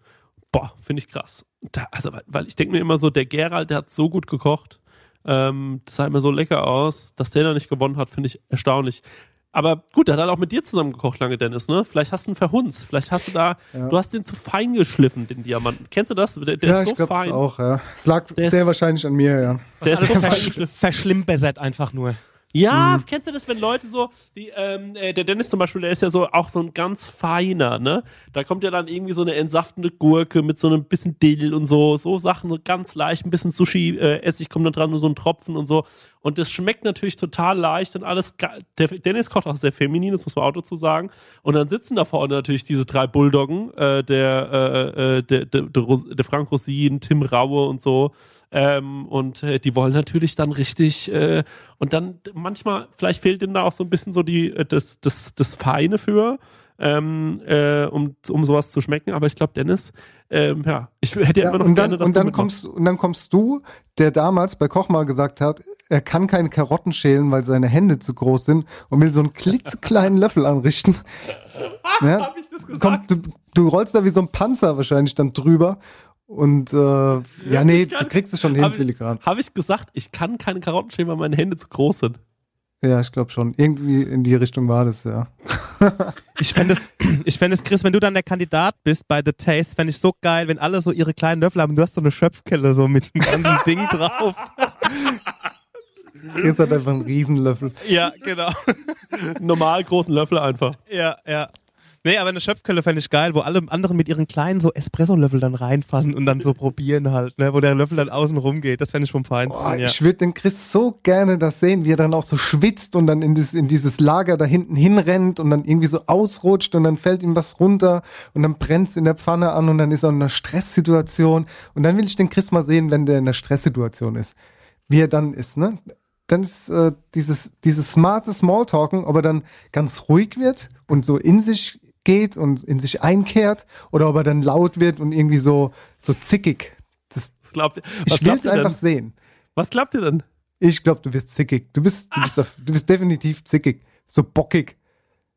Boah, finde ich krass. Da, also, weil, weil ich denke mir immer so, der Gerald, der hat so gut gekocht. Ähm, das sah immer so lecker aus. Dass der da nicht gewonnen hat, finde ich erstaunlich. Aber gut, der hat halt auch mit dir zusammen gekocht lange, Dennis, ne? Vielleicht hast du einen Verhunz. Vielleicht hast du da, du hast den zu fein geschliffen, den Diamanten. Kennst du das? Der, der ja, ist so ich glaube das fein. auch, ja. Es lag Der sehr ist- wahrscheinlich an mir, ja. Der ist so fein versch geschliffen. verschlimmbessert einfach nur. Ja, Mhm. kennst du das, wenn Leute so, die, ähm, äh, der Dennis zum Beispiel, der ist ja so auch so ein ganz feiner, ne? Da kommt ja dann irgendwie so eine entsaftende Gurke mit so einem bisschen Dill und so, so Sachen, so ganz leicht, ein bisschen Sushi, äh, Essig kommt dann dran, nur so ein Tropfen und so. Und das schmeckt natürlich total leicht und alles. Der Dennis kocht auch sehr feminin, das muss man auch dazu sagen. Und dann sitzen da vorne natürlich diese drei Bulldoggen, äh, der, äh, äh, der, der, der, Ros- der Frank Rosin, Tim Raue und so. Ähm, und äh, die wollen natürlich dann richtig äh, und dann manchmal, vielleicht fehlt ihnen da auch so ein bisschen so die, äh, das, das, das Feine für, ähm, äh, um, um sowas zu schmecken. Aber ich glaube, Dennis, ähm, ja, ich hätte ja immer noch und dann, gerne, dass und dann kommst und dann kommst du, der damals bei Koch mal gesagt hat, er kann keine Karotten schälen, weil seine Hände zu groß sind und will so einen klitzekleinen Löffel anrichten. ja? Hab ich das gesagt? Kommt, du, du rollst da wie so ein Panzer wahrscheinlich dann drüber. Und äh, ja, nee, kann- du kriegst es schon hin, Habe filigran. ich, hab ich gesagt, ich kann keine Karotten schälen, weil meine Hände zu groß sind. Ja, ich glaube schon. Irgendwie in die Richtung war das, ja. Ich fände es, ich fänd es, Chris, wenn du dann der Kandidat bist bei The Taste, fände ich so geil, wenn alle so ihre kleinen Löffel haben und du hast so eine Schöpfkelle so mit dem ganzen Ding drauf. Jetzt hat einfach einen Riesenlöffel. Ja, genau. Normal großen Löffel einfach. Ja, ja. Nee, aber eine Schöpfkelle fände ich geil, wo alle anderen mit ihren kleinen so Espresso-Löffel dann reinfassen und dann so probieren halt, ne, wo der Löffel dann außen rum geht. Das fände ich vom Feinsten. Boah, ja. Ich würde den Chris so gerne das sehen, wie er dann auch so schwitzt und dann in, dieses in dieses Lager da hinten hinrennt und dann irgendwie so ausrutscht und dann fällt ihm was runter und dann brennt es in der Pfanne an und dann ist er in einer Stresssituation. Und dann will ich den Chris mal sehen, wenn der in einer Stresssituation ist. Wie er dann ist, ne? Dann ist äh, dieses, dieses smarte Smalltalken, ob er dann ganz ruhig wird und so in sich geht und in sich einkehrt oder ob er dann laut wird und irgendwie so, so zickig. Das, Was glaubt, ihr- ich was will es ihr einfach denn? sehen. Was glaubt ihr denn? Ich glaube, du bist zickig. Du bist, du bist, auf- du bist definitiv zickig. So bockig.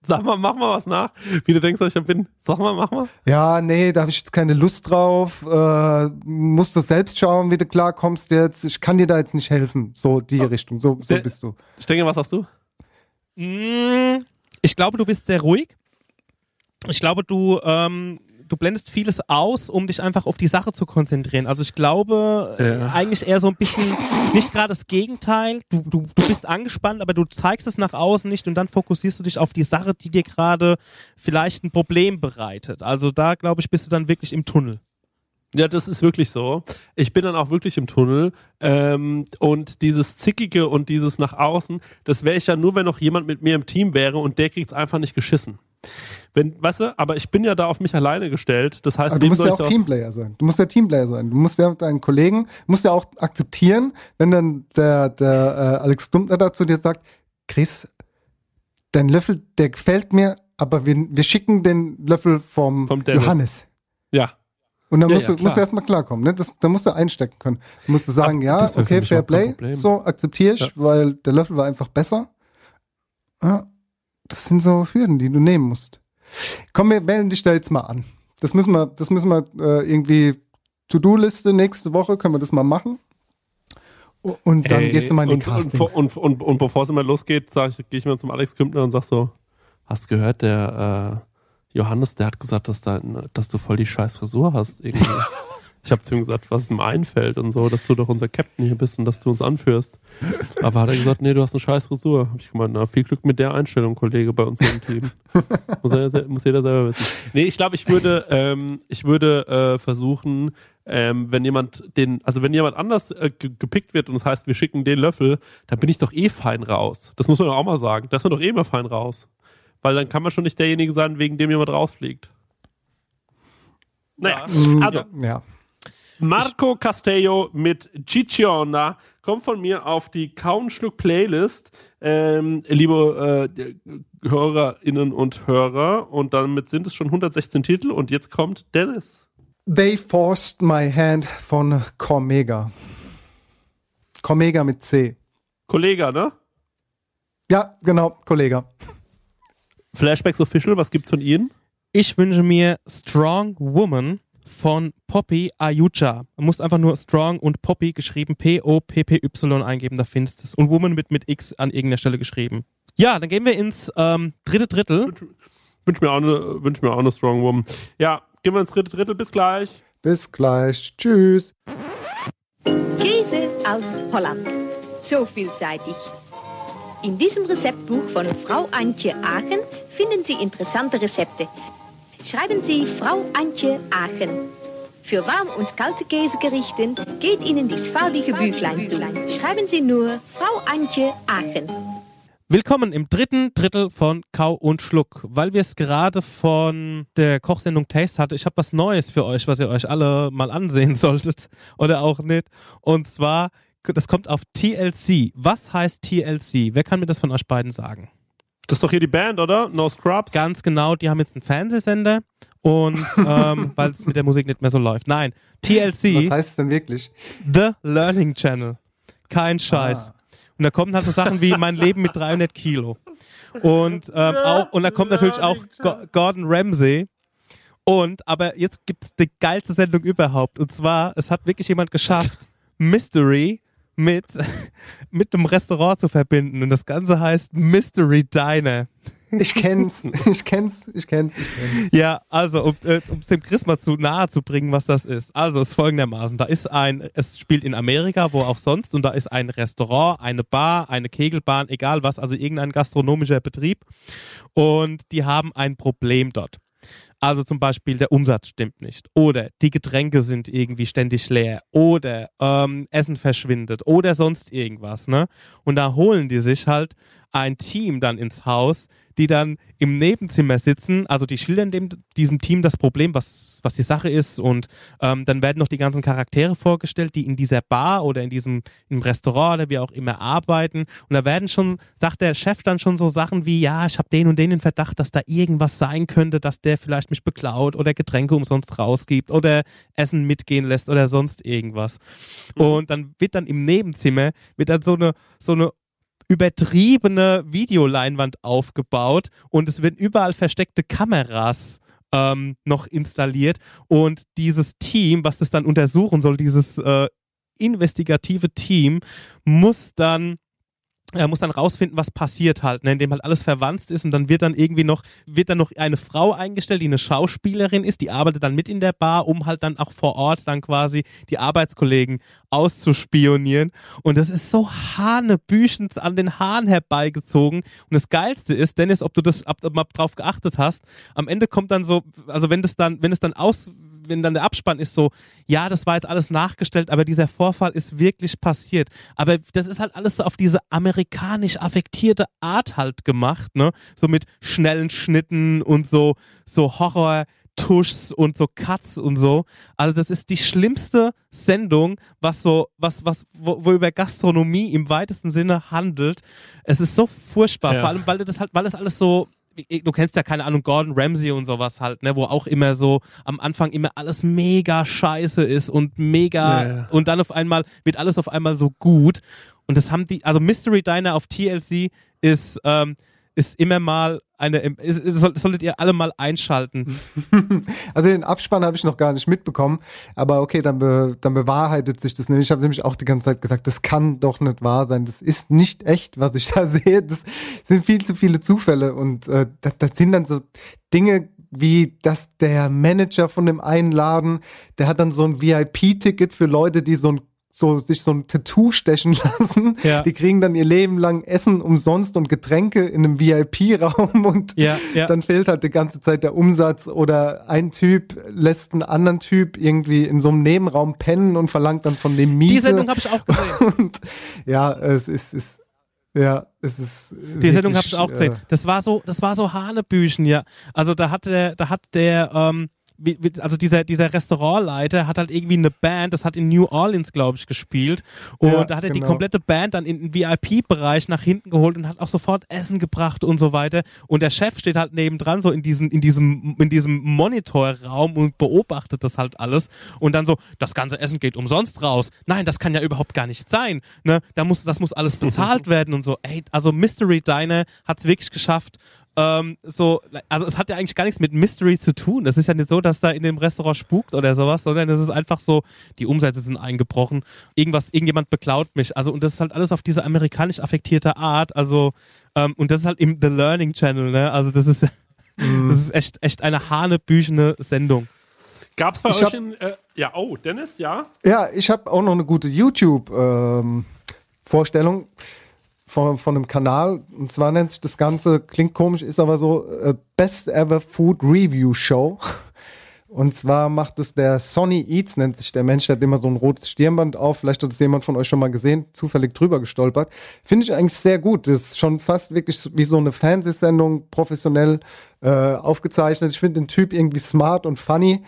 Sag mal, mach mal was nach. Wie du denkst, dass ich bin. Sag mal, mach mal. Ja, nee, da habe ich jetzt keine Lust drauf. Äh, musst du selbst schauen, wie du klarkommst jetzt. Ich kann dir da jetzt nicht helfen. So die Richtung. So, so Der- bist du. Ich denke, was sagst du? Mm, Ich glaube, du bist sehr ruhig. Ich glaube, du, ähm, du blendest vieles aus, um dich einfach auf die Sache zu konzentrieren. Also ich glaube äh, Ja. eigentlich eher so ein bisschen, nicht gerade das Gegenteil. Du, du, du bist angespannt, aber du zeigst es nach außen nicht und dann fokussierst du dich auf die Sache, die dir gerade vielleicht ein Problem bereitet. Also da, glaube ich, bist du dann wirklich im Tunnel. Ja, das ist wirklich so. Ich bin dann auch wirklich im Tunnel. Ähm, und dieses Zickige und dieses nach außen, das wäre ich ja nur, wenn noch jemand mit mir im Team wäre und der kriegt's einfach nicht geschissen. Wenn, weißt du, aber ich bin ja da auf mich alleine gestellt. Das heißt, Aber du musst ja auch Teamplayer sein. Du musst ja Teamplayer sein. Du musst ja deinen Kollegen, musst ja auch akzeptieren, wenn dann der, der äh, Alex Dumpner da zu dir sagt, Chris, dein Löffel, der gefällt mir, aber wir, wir schicken den Löffel vom, Vom Dennis. Johannes. Ja. Und dann Ja, musst, ja, du, musst du erstmal klarkommen. Ne? Das, da musst du einstecken können. Du musst du sagen, Aber ja, okay, Fair Play, so akzeptiere ich, Ja. weil der Löffel war einfach besser. Ja, das sind so Hürden, die du nehmen musst. Komm, wir melden dich da jetzt mal an. Das müssen wir, das müssen wir äh, irgendwie To-Do-Liste nächste Woche, können wir das mal machen. Und dann Ey, gehst du mal in die und, und, Castings. und, und, und bevor es immer losgeht, ich, gehe ich mal zum Alex Kümpner und sag so, hast du gehört, der äh, Johannes, der hat gesagt, dass, dein, dass du voll die scheiß Frisur hast irgendwie. Ich habe zu ihm gesagt, was ihm einfällt und so, dass du doch unser Captain hier bist und dass du uns anführst. Aber hat er gesagt, nee, du hast eine scheiß Frisur. Hab ich gemeint, na, viel Glück mit der Einstellung, Kollege, bei uns im Team. muss, er, muss jeder selber wissen. Nee, ich glaube, ich würde, ähm, ich würde äh, versuchen, ähm, wenn jemand den, also wenn jemand anders äh, ge- gepickt wird und das heißt, wir schicken den Löffel, dann bin ich doch eh fein raus. Das muss man doch auch mal sagen. Da ist man doch eh immer fein raus. Weil dann kann man schon nicht derjenige sein, wegen dem jemand rausfliegt. Naja, also ja. Marco Castello mit Cicciona kommt von mir auf die Kaunschluck Playlist, ähm, liebe äh, Hörerinnen und Hörer. Und damit sind es schon 116 Titel und jetzt kommt Dennis. They Forced My Hand von Cormega. Cormega mit C. Kollege, ne? Ja, genau, Kollege. Flashbacks Official, was gibt's von Ihnen? Ich wünsche mir Strong Woman von Poppy Ayucha. Du musst einfach nur Strong und Poppy geschrieben P-O-P-P-Y eingeben, da findest du es. Und Woman mit, mit X an irgendeiner Stelle geschrieben. Ja, dann gehen wir ins ähm, dritte Drittel. Wünsch mir, auch eine, wünsch mir auch eine Strong Woman. Ja, gehen wir ins dritte Drittel. Bis gleich. Bis gleich. Tschüss. Käse aus Holland. So vielseitig. In diesem Rezeptbuch von Frau Antje Aachen finden Sie interessante Rezepte. Schreiben Sie Frau Antje Aachen. Für warm und kalte Käsegerichten geht Ihnen dies farbige Büchlein zu. Schreiben Sie nur Frau Antje Aachen. Willkommen im dritten Drittel von Kau und Schluck. Weil wir es gerade von der Kochsendung Taste hatte, ich habe was Neues für euch, was ihr euch alle mal ansehen solltet oder auch nicht. Und zwar, das kommt auf TLC. Was heißt TLC? Wer kann mir das von euch beiden sagen? Das ist doch hier die Band, oder? No Scrubs? Ganz genau, die haben jetzt einen Fernsehsender und ähm, weil es mit der Musik nicht mehr so läuft. Nein, TLC. Was heißt es denn wirklich? The Learning Channel. Kein Scheiß. Ah. Und da kommen halt so Sachen wie mein Leben mit 300 Kilo. Und, ähm, auch, und da kommt natürlich auch Go Gordon Ramsay. Und, aber jetzt gibt es die geilste Sendung überhaupt. Und zwar, es hat wirklich jemand geschafft, Mystery mit, mit einem Restaurant zu verbinden. Und das Ganze heißt Mystery Diner. Ich kenn's, ich kenn's, ich kenn's, ich kenn's. Ja, also um äh, es dem Chris mal zu nahe zu bringen, was das ist. Also es ist folgendermaßen, da ist ein, es spielt in Amerika, wo auch sonst, und da ist ein Restaurant, eine Bar, eine Kegelbahn, egal was, also irgendein gastronomischer Betrieb. Und die haben ein Problem dort. Also zum Beispiel der Umsatz stimmt nicht. Oder die Getränke sind irgendwie ständig leer. Oder ähm, Essen verschwindet. Oder sonst irgendwas. Ne? Und da holen die sich halt ein Team dann ins Haus, die dann im Nebenzimmer sitzen. Also die schildern dem, diesem Team das Problem, was, was die Sache ist. Und ähm, dann werden noch die ganzen Charaktere vorgestellt, die in dieser Bar oder in diesem im Restaurant oder wie auch immer arbeiten. Und da werden schon, sagt der Chef dann schon so Sachen wie, ja, ich habe den und den in Verdacht, dass da irgendwas sein könnte, dass der vielleicht mich beklaut oder Getränke umsonst rausgibt oder Essen mitgehen lässt oder sonst irgendwas. Und dann wird dann im Nebenzimmer, wird dann so eine, so eine übertriebene Videoleinwand aufgebaut und es werden überall versteckte Kameras ähm, noch installiert und dieses Team, was das dann untersuchen soll, dieses äh, investigative Team, muss dann er muss dann rausfinden, was passiert halt, ne, indem halt alles verwandt ist und dann wird dann irgendwie noch, wird dann noch eine Frau eingestellt, die eine Schauspielerin ist, die arbeitet dann mit in der Bar, um halt dann auch vor Ort dann quasi die Arbeitskollegen auszuspionieren. Und das ist so hanebüchend an den Haaren herbeigezogen. Und das Geilste ist, Dennis, ob du das, ob du mal drauf geachtet hast, am Ende kommt dann so, also wenn das dann, wenn es dann aus, wenn dann der Abspann ist so, ja, das war jetzt alles nachgestellt, aber dieser Vorfall ist wirklich passiert. Aber das ist halt alles so auf diese amerikanisch affektierte Art halt gemacht, ne? So mit schnellen Schnitten und so, so Horror. Tuschs und so Cuts und so. Also das ist die schlimmste Sendung, was so, was, was, wo, wo über Gastronomie im weitesten Sinne handelt. Es ist so furchtbar, Ja. vor allem, weil das halt, weil das alles so, du kennst ja keine Ahnung, Gordon Ramsay und sowas halt, ne, wo auch immer so am Anfang immer alles mega scheiße ist und mega Ja, ja. und dann auf einmal wird alles auf einmal so gut. Und das haben die, also Mystery Diner auf TLC ist, ähm, ist immer mal eine, ist, ist, soll- solltet ihr alle mal einschalten. Also den Abspann habe ich noch gar nicht mitbekommen, aber okay, dann, be, dann bewahrheitet sich das nämlich. Ich habe nämlich auch die ganze Zeit gesagt, das kann doch nicht wahr sein. Das ist nicht echt, was ich da sehe. Das sind viel zu viele Zufälle und äh, das, das sind dann so Dinge wie dass der Manager von dem einen Laden, der hat dann so ein VIP-Ticket für Leute, die so ein so sich so ein Tattoo stechen lassen. Ja. Die kriegen dann ihr Leben lang Essen umsonst und Getränke in einem VIP-Raum und Ja, ja. dann fehlt halt die ganze Zeit der Umsatz oder ein Typ lässt einen anderen Typ irgendwie in so einem Nebenraum pennen und verlangt dann von dem Miete. Die Sendung habe ich auch gesehen. und ja, es ist, ist ja, es ist Die Sendung habe ich auch gesehen. Äh, Das war so, das war so Hanebüchen, ja. Also da hat der, da hat der, ähm, wie, also dieser, dieser Restaurantleiter hat halt irgendwie eine Band, das hat in New Orleans, glaube ich, gespielt. Und Ja, da hat er die genau. komplette Band dann in den VIP-Bereich nach hinten geholt und hat auch sofort Essen gebracht und so weiter. Und der Chef steht halt nebendran, so in diesem, in diesem, in diesem Monitorraum und beobachtet das halt alles. Und dann so, das ganze Essen geht umsonst raus. Nein, das kann ja überhaupt gar nicht sein. Ne? Da muss, das muss alles bezahlt werden und so. Ey, also Mystery Diner hat es wirklich geschafft, ähm, so, also es hat ja eigentlich gar nichts mit Mystery zu tun. Das ist ja nicht so, dass da in dem Restaurant spukt oder sowas, sondern es ist einfach so, die Umsätze sind eingebrochen, irgendwas, irgendjemand beklaut mich. Also und das ist halt alles auf diese amerikanisch affektierte Art. Also ähm, und das ist halt im The Learning Channel, ne? Also das ist, das ist echt, echt eine hanebüchene Sendung. Gab's bei Ich euch in, äh, ja, oh, Dennis, ja? Ja, ich habe auch noch eine gute YouTube-Vorstellung von, von einem Kanal. Und zwar nennt sich das Ganze, klingt komisch, ist aber so äh, Best Ever Food Review Show. Und zwar macht es der Sonny Eats, nennt sich der Mensch, der hat immer so ein rotes Stirnband auf. Vielleicht hat es jemand von euch schon mal gesehen, zufällig drüber gestolpert. Finde ich eigentlich sehr gut. Das ist schon fast wirklich wie so eine Fernsehsendung, professionell äh, aufgezeichnet. Ich finde den Typ irgendwie smart und funny.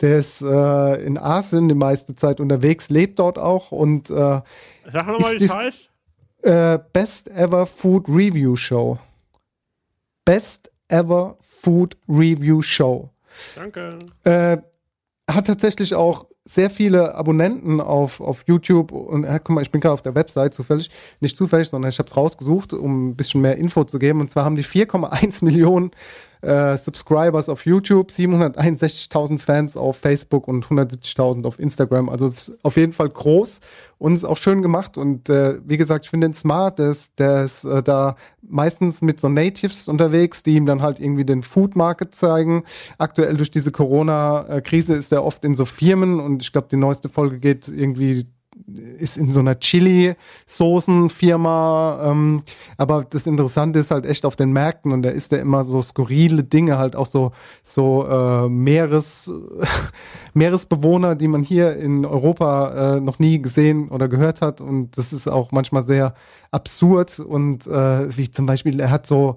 Der ist äh, in Asien die meiste Zeit unterwegs, lebt dort auch und äh, Sag nochmal, wie es heißt. Äh, Best Ever Food Review Show. Best Ever Food Review Show. Danke. Äh, hat tatsächlich auch sehr viele Abonnenten auf, auf YouTube und äh, guck mal, ich bin gerade auf der Website zufällig, nicht zufällig, sondern ich habe es rausgesucht, um ein bisschen mehr Info zu geben. Und zwar haben die 4,1 Millionen äh, Subscribers auf YouTube, 761.000 Fans auf Facebook und 170.000 auf Instagram. Also es ist auf jeden Fall groß und ist auch schön gemacht. Und äh, wie gesagt, ich finde den smart, der ist, der ist äh, da meistens mit so Natives unterwegs, die ihm dann halt irgendwie den Food Market zeigen. Aktuell durch diese Corona-Krise ist er oft in so Firmen und ich glaube, die neueste Folge geht irgendwie ist in so einer Chili-Soßen-Firma. Ähm, aber das Interessante ist halt echt auf den Märkten und da ist er immer so skurrile Dinge, halt auch so, so äh, Meeres, Meeresbewohner, die man hier in Europa äh, noch nie gesehen oder gehört hat. Und das ist auch manchmal sehr absurd. Und äh, wie zum Beispiel, er hat so,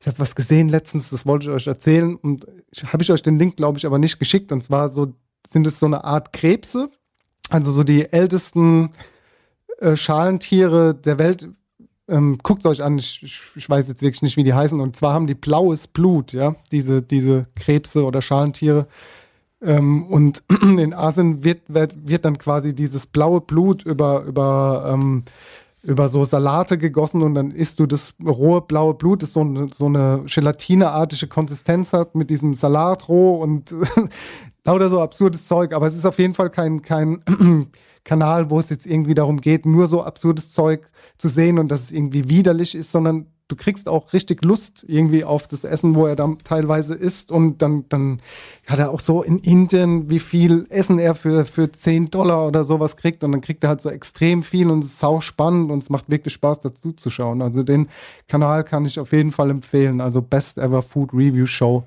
ich habe was gesehen letztens, das wollte ich euch erzählen. Und habe ich euch den Link, glaube ich, aber nicht geschickt. Und zwar so sind es so eine Art Krebse. Also so die ältesten äh, Schalentiere der Welt. Ähm, Guckt euch an, ich, ich, weiß jetzt wirklich nicht, wie die heißen. Und zwar haben die blaues Blut, ja, diese, diese Krebse oder Schalentiere. Ähm, und in Asien wird, wird, wird dann quasi dieses blaue Blut über, über, ähm, über so Salate gegossen und dann isst du das rohe blaue Blut, das so eine, so eine gelatineartige Konsistenz hat mit diesem Salat roh und lauter so absurdes Zeug. Aber es ist auf jeden Fall kein, kein Kanal, wo es jetzt irgendwie darum geht, nur so absurdes Zeug zu sehen und dass es irgendwie widerlich ist, sondern du kriegst auch richtig Lust irgendwie auf das Essen, wo er dann teilweise isst und dann, dann hat er auch so in Indien, wie viel Essen er für, für 10 Dollar oder sowas kriegt und dann kriegt er halt so extrem viel und es ist sau spannend und es macht wirklich Spaß dazu zu schauen. Also den Kanal kann ich auf jeden Fall empfehlen, also Best Ever Food Review Show.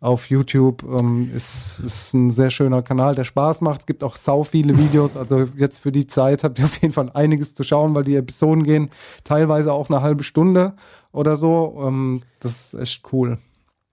Auf YouTube. Ähm, ist, ist ein sehr schöner Kanal, der Spaß macht. Es gibt auch sau viele Videos. Also jetzt für die Zeit habt ihr auf jeden Fall einiges zu schauen, weil die Episoden gehen teilweise auch eine halbe Stunde oder so. Ähm, das ist echt cool.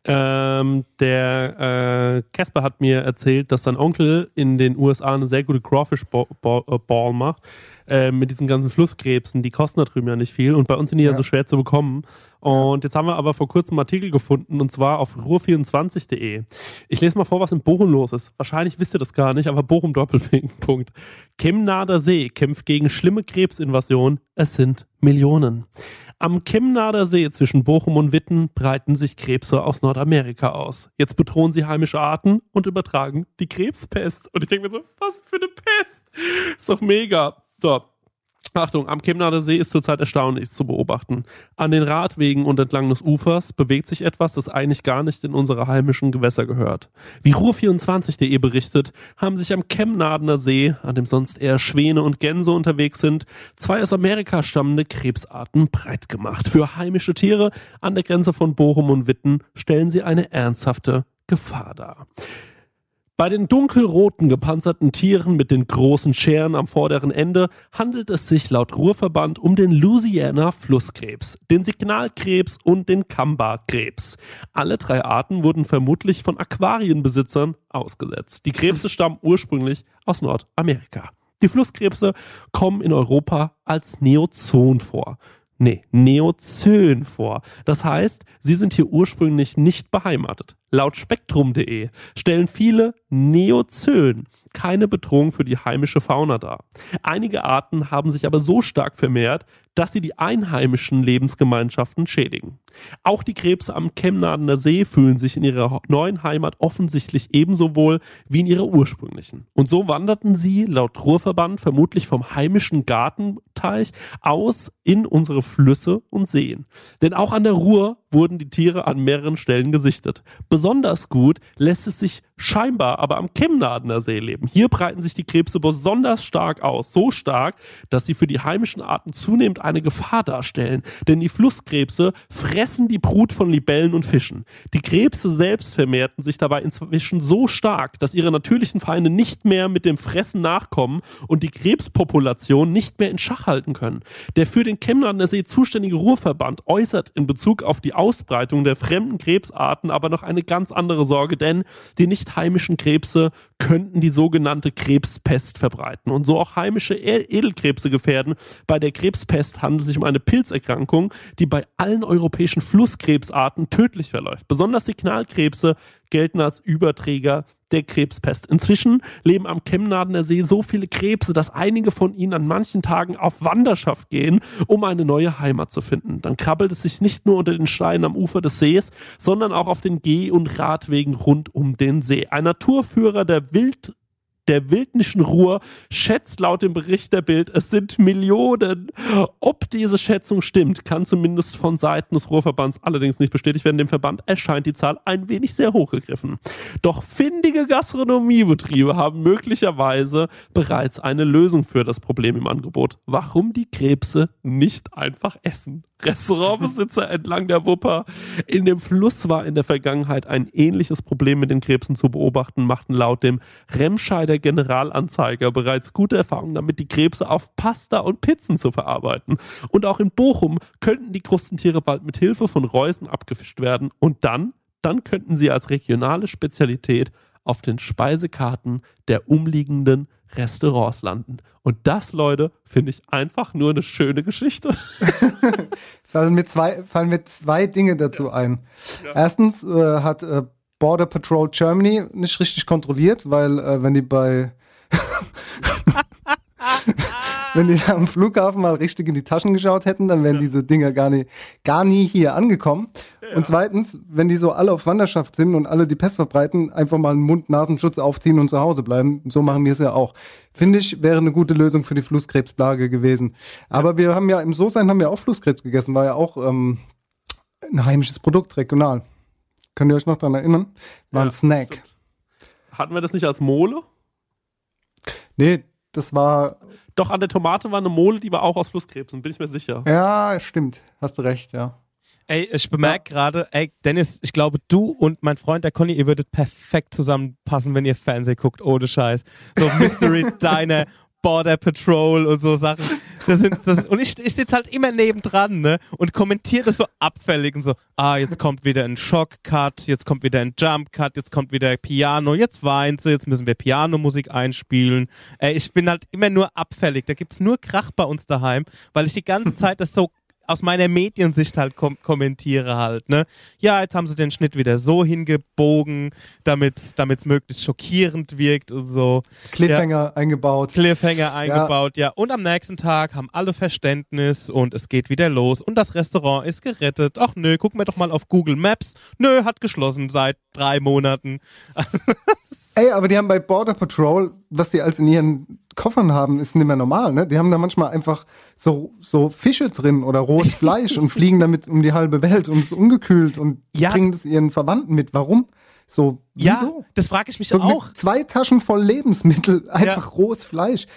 Ähm, der äh, Casper hat mir erzählt, dass sein Onkel in den USA eine sehr gute Crawfish Ball, Ball, äh, Ball macht. Äh, mit diesen ganzen Flusskrebsen, die kosten da drüben ja nicht viel und bei uns sind die ja, ja so schwer zu bekommen. Und jetzt haben wir aber vor kurzem einen Artikel gefunden und zwar auf ruhr24.de. Ich lese mal vor, was in Bochum los ist. Wahrscheinlich wisst ihr das gar nicht, aber Bochum Doppelpunkt. Chemnader See kämpft gegen schlimme Krebsinvasion. Es sind Millionen. Am Chemnader See zwischen Bochum und Witten breiten sich Krebse aus Nordamerika aus. Jetzt bedrohen sie heimische Arten und übertragen die Krebspest. Und ich denke mir so, was für eine Pest? Ist doch mega. So, Achtung, am Chemnader See ist zurzeit erstaunlich zu beobachten. An den Radwegen und entlang des Ufers bewegt sich etwas, das eigentlich gar nicht in unsere heimischen Gewässer gehört. Wie Ruhr24.de berichtet, haben sich am Chemnadener See, an dem sonst eher Schwäne und Gänse unterwegs sind, zwei aus Amerika stammende Krebsarten breit gemacht. Für heimische Tiere an der Grenze von Bochum und Witten stellen sie eine ernsthafte Gefahr dar. Bei den dunkelroten gepanzerten Tieren mit den großen Scheren am vorderen Ende handelt es sich laut Ruhrverband um den Louisiana Flusskrebs, den Signalkrebs und den Kamba-Krebs. Alle drei Arten wurden vermutlich von Aquarienbesitzern ausgesetzt. Die Krebse stammen ursprünglich aus Nordamerika. Die Flusskrebse kommen in Europa als Neozon vor nee, Neozön vor. Das heißt, sie sind hier ursprünglich nicht beheimatet. Laut spektrum.de stellen viele Neozön keine Bedrohung für die heimische Fauna dar. Einige Arten haben sich aber so stark vermehrt, dass sie die einheimischen Lebensgemeinschaften schädigen. Auch die Krebse am Chemnadener See fühlen sich in ihrer neuen Heimat offensichtlich ebenso wohl wie in ihrer ursprünglichen. Und so wanderten sie laut Ruhrverband vermutlich vom heimischen Gartenteich aus in unsere Flüsse und Seen. Denn auch an der Ruhr wurden die Tiere an mehreren Stellen gesichtet. Besonders gut lässt es sich scheinbar aber am Chemnadener See leben. Hier breiten sich die Krebse besonders stark aus. So stark, dass sie für die heimischen Arten zunehmend eine Gefahr darstellen. Denn die Flusskrebse fressen die Brut von Libellen und Fischen. Die Krebse selbst vermehrten sich dabei inzwischen so stark, dass ihre natürlichen Feinde nicht mehr mit dem Fressen nachkommen und die Krebspopulation nicht mehr in Schach halten können. Der für den Chemnadener See zuständige Ruhrverband äußert in Bezug auf die Ausbreitung der fremden Krebsarten aber noch eine ganz andere Sorge, denn die nicht heimischen Krebse könnten die sogenannte Krebspest verbreiten und so auch heimische Edelkrebse gefährden. Bei der Krebspest handelt es sich um eine Pilzerkrankung, die bei allen europäischen Flusskrebsarten tödlich verläuft. Besonders Signalkrebse gelten als Überträger der Krebspest. Inzwischen leben am Chemnadener See so viele Krebse, dass einige von ihnen an manchen Tagen auf Wanderschaft gehen, um eine neue Heimat zu finden. Dann krabbelt es sich nicht nur unter den Steinen am Ufer des Sees, sondern auch auf den Geh- und Radwegen rund um den See. Ein Naturführer der Wild der wildnischen Ruhr schätzt laut dem Bericht der Bild, es sind Millionen. Ob diese Schätzung stimmt, kann zumindest von Seiten des Ruhrverbands allerdings nicht bestätigt werden. Dem Verband erscheint die Zahl ein wenig sehr hochgegriffen. Doch findige Gastronomiebetriebe haben möglicherweise bereits eine Lösung für das Problem im Angebot. Warum die Krebse nicht einfach essen? Restaurantbesitzer entlang der Wupper. In dem Fluss war in der Vergangenheit ein ähnliches Problem mit den Krebsen zu beobachten, machten laut dem Remscheider Generalanzeiger bereits gute Erfahrungen damit, die Krebse auf Pasta und Pizzen zu verarbeiten. Und auch in Bochum könnten die Krustentiere bald mit Hilfe von Reusen abgefischt werden und dann, dann könnten sie als regionale Spezialität auf den Speisekarten der umliegenden Restaurants landen. Und das, Leute, finde ich einfach nur eine schöne Geschichte. fallen, mir zwei, fallen mir zwei Dinge dazu ein. Ja. Erstens äh, hat äh, Border Patrol Germany nicht richtig kontrolliert, weil äh, wenn die bei wenn die am Flughafen mal richtig in die Taschen geschaut hätten, dann wären ja. diese Dinger gar nie, gar nie hier angekommen. Ja. Und zweitens, wenn die so alle auf Wanderschaft sind und alle die Pest verbreiten, einfach mal einen Mund-Nasenschutz aufziehen und zu Hause bleiben. So machen wir es ja auch. Finde ich, wäre eine gute Lösung für die Flusskrebsplage gewesen. Aber wir haben ja im So-Sein haben wir auch Flusskrebs gegessen, war ja auch ähm, ein heimisches Produkt, regional. Könnt ihr euch noch daran erinnern? War ja, ein Snack. Stimmt. Hatten wir das nicht als Mole? Nee, das war. Doch, an der Tomate war eine Mole, die war auch aus Flusskrebsen, bin ich mir sicher. Ja, stimmt. Hast du recht, ja. Ey, ich bemerke gerade, ey, Dennis, ich glaube, du und mein Freund, der Conny, ihr würdet perfekt zusammenpassen, wenn ihr Fernsehen guckt, ohne Scheiß. So Mystery Diner, Border Patrol und so Sachen. Das sind, das, und ich, ich sitze halt immer nebendran, ne, und kommentiere das so abfällig und so, ah, jetzt kommt wieder ein Shock-Cut, jetzt kommt wieder ein Jump-Cut, jetzt kommt wieder Piano, jetzt weint sie, jetzt müssen wir Pianomusik einspielen. Ey, ich bin halt immer nur abfällig. Da gibt's nur Krach bei uns daheim, weil ich die ganze Zeit das so aus meiner Mediensicht halt kom kommentiere halt, ne? Ja, jetzt haben sie den Schnitt wieder so hingebogen, damit es möglichst schockierend wirkt und so. Cliffhanger ja. eingebaut. Cliffhanger eingebaut, ja. ja. Und am nächsten Tag haben alle Verständnis und es geht wieder los und das Restaurant ist gerettet. Ach nö, gucken wir doch mal auf Google Maps. Nö, hat geschlossen seit drei Monaten. Ey, aber die haben bei Border Patrol, was die als in ihren Koffern haben, ist nicht mehr normal, ne? Die haben da manchmal einfach so, so Fische drin oder rohes Fleisch und fliegen damit um die halbe Welt und es ist ungekühlt und ja. bringen das ihren Verwandten mit. Warum? So, wieso? Ja, das frage ich mich so auch. Zwei Taschen voll Lebensmittel, einfach ja. rohes Fleisch.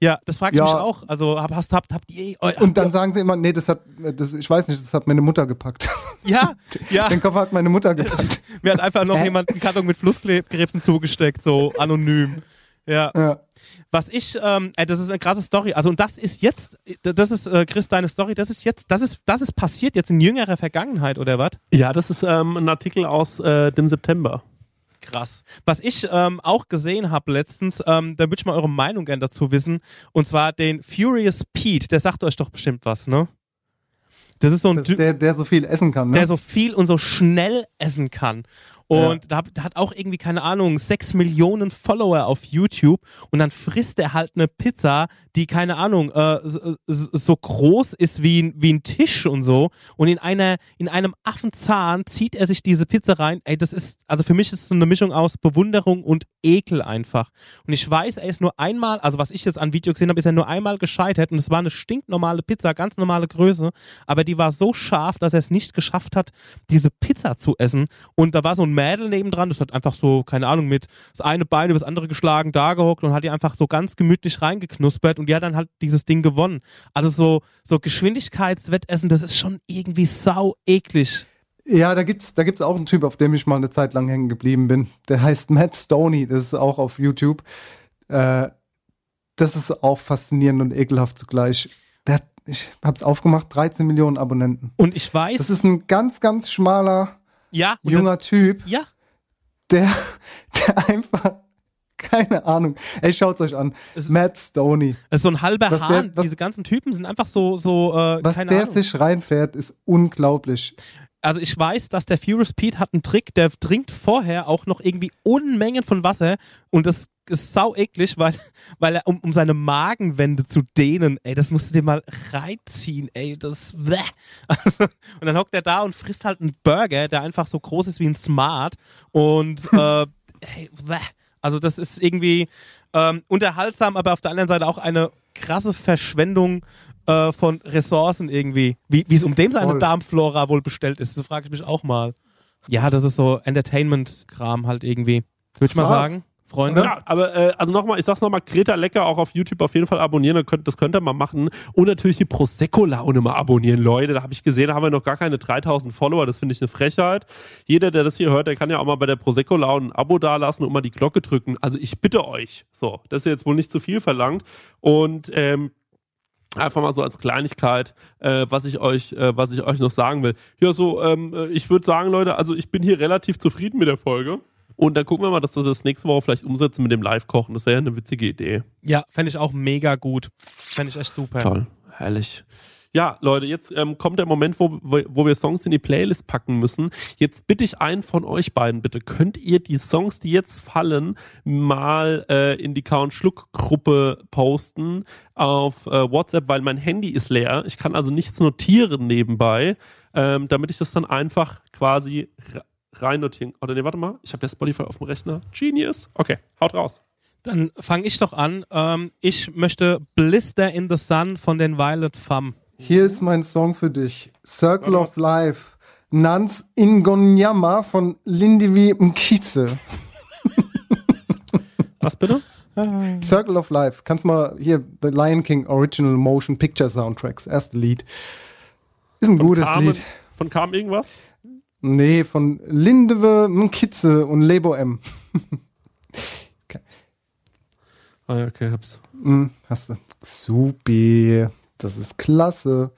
Ja, das frage ich ja. mich auch. Also hab, hast, habt, habt ihr. Habt und dann sagen sie immer, nee, das hat, das, ich weiß nicht, das hat meine Mutter gepackt. Ja, ja. Den Koffer hat meine Mutter gepackt. Mir hat einfach noch jemand einen Karton mit Flusskrebsen zugesteckt, so anonym. Ja. ja. Was ich, ähm, ey, das ist eine krasse Story. Also und das ist jetzt, das ist äh, Chris deine Story. Das ist jetzt, das ist, das ist passiert jetzt in jüngerer Vergangenheit oder was? Ja, das ist ähm, ein Artikel aus äh, dem September. Krass. Was ich ähm, auch gesehen habe letztens, ähm, da würde ich mal eure Meinung gerne dazu wissen. Und zwar den Furious Pete. Der sagt euch doch bestimmt was, ne? Das ist so ein das ist der, der so viel essen kann, ne? Der so viel und so schnell essen kann. Und ja. da, hat auch irgendwie, keine Ahnung, sechs Millionen Follower auf YouTube und dann frisst er halt eine Pizza, die, keine Ahnung, äh, so, so, groß ist wie ein, wie ein Tisch und so. Und in einer, in einem Affenzahn zieht er sich diese Pizza rein. Ey, das ist, also für mich ist es so eine Mischung aus Bewunderung und Ekel einfach. Und ich weiß, er ist nur einmal, also was ich jetzt an Video gesehen habe, ist er nur einmal gescheitert und es war eine stinknormale Pizza, ganz normale Größe, aber die war so scharf, dass er es nicht geschafft hat, diese Pizza zu essen. Und da war so ein Mädel nebendran, das hat einfach so, keine Ahnung, mit das eine Bein über das andere geschlagen, da gehockt und hat die einfach so ganz gemütlich reingeknuspert und die hat dann halt dieses Ding gewonnen. Also so, so Geschwindigkeitswettessen, das ist schon irgendwie sau eklig. Ja, da gibt's, da gibt's auch einen Typ, auf dem ich mal eine Zeit lang hängen geblieben bin. Der heißt Matt Stoney, das ist auch auf YouTube. Äh, das ist auch faszinierend und ekelhaft zugleich. Der hat, ich hab's aufgemacht, 13 Millionen Abonnenten. Und ich weiß. Das ist ein ganz, ganz schmaler, ja, junger das, Typ. Ja. Der, der einfach keine Ahnung. Ey, schaut's euch an. Matt Stoney. Es ist so ein halber was Hahn. Der, was, Diese ganzen Typen sind einfach so, so äh, Was der Ahnung. sich reinfährt, ist unglaublich also ich weiß, dass der Furious Pete hat einen Trick, der trinkt vorher auch noch irgendwie Unmengen von Wasser und das ist sau eklig, weil, weil er, um, um seine Magenwände zu dehnen, ey, das musst du dir mal reinziehen, ey, das, also, und dann hockt er da und frisst halt einen Burger, der einfach so groß ist wie ein Smart und, äh, hey, also das ist irgendwie ähm, unterhaltsam, aber auf der anderen Seite auch eine krasse Verschwendung äh, von Ressourcen irgendwie. Wie es um dem seine Voll. Darmflora wohl bestellt ist, das frage ich mich auch mal. Ja, das ist so Entertainment-Kram halt irgendwie. Würde ich mal sagen. Freunde. Ja, aber äh, also nochmal, ich sag's nochmal, Greta Lecker auch auf YouTube auf jeden Fall abonnieren, das könnt, ihr mal machen. Und natürlich die Prosecco-Laune mal abonnieren, Leute. Da habe ich gesehen, da haben wir noch gar keine 3000 Follower, das finde ich eine Frechheit. Jeder, der das hier hört, der kann ja auch mal bei der Prosecco-Laune ein Abo dalassen und mal die Glocke drücken. Also ich bitte euch. So, das ist jetzt wohl nicht zu viel verlangt. Und ähm, Einfach mal so als Kleinigkeit, äh, was ich euch, äh, was ich euch noch sagen will. Ja, so, ähm, äh, ich würde sagen, Leute, also ich bin hier relativ zufrieden mit der Folge. Und dann gucken wir mal, dass wir das nächste Woche vielleicht umsetzen mit dem Live-Kochen. Das wäre ja eine witzige Idee. Ja, fände ich auch mega gut. Fände ich echt super. Toll, herrlich. Ja, Leute, jetzt ähm, kommt der Moment, wo, wo wir Songs in die Playlist packen müssen. Jetzt bitte ich einen von euch beiden, bitte, könnt ihr die Songs, die jetzt fallen, mal äh, in die Count Schluck Gruppe posten auf äh, WhatsApp, weil mein Handy ist leer. Ich kann also nichts notieren nebenbei, ähm, damit ich das dann einfach quasi rein notieren. Oder nee, warte mal, ich habe ja Spotify auf dem Rechner. Genius. Okay, haut raus. Dann fange ich doch an. Ähm, ich möchte Blister in the Sun von den Violet Femme. Hier ist mein Song für dich. Circle of Life. Nans Ingonyama von Lindivi Mkize. Was bitte? Circle of Life. Kannst mal hier The Lion King Original Motion Picture Soundtracks. Erste Lied. Ist ein von gutes Carmen, Lied. Von kam irgendwas? Nee, von Lindewe, Kitze und Lebo M. Ah ja, okay, hab's. Hm, hast du. Supi. Das ist klasse.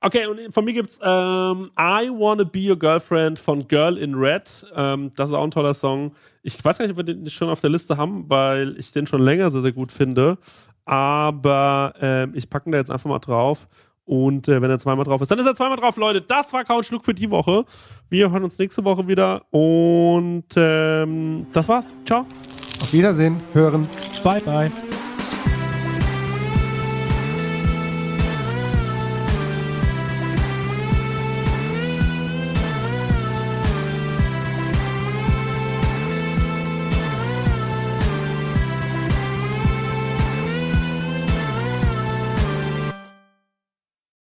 Okay, und von mir gibt's ähm, I Wanna Be Your Girlfriend von Girl in Red. Ähm, das ist auch ein toller Song. Ich weiß gar nicht, ob wir den schon auf der Liste haben, weil ich den schon länger sehr, sehr gut finde. Aber ähm, ich packe ihn da jetzt einfach mal drauf. Und äh, wenn er zweimal drauf ist, dann ist er zweimal drauf, Leute. Das war Couch Look für die Woche. Wir hören uns nächste Woche wieder. Und ähm, das war's. Ciao. Auf Wiedersehen, hören. Bye, bye.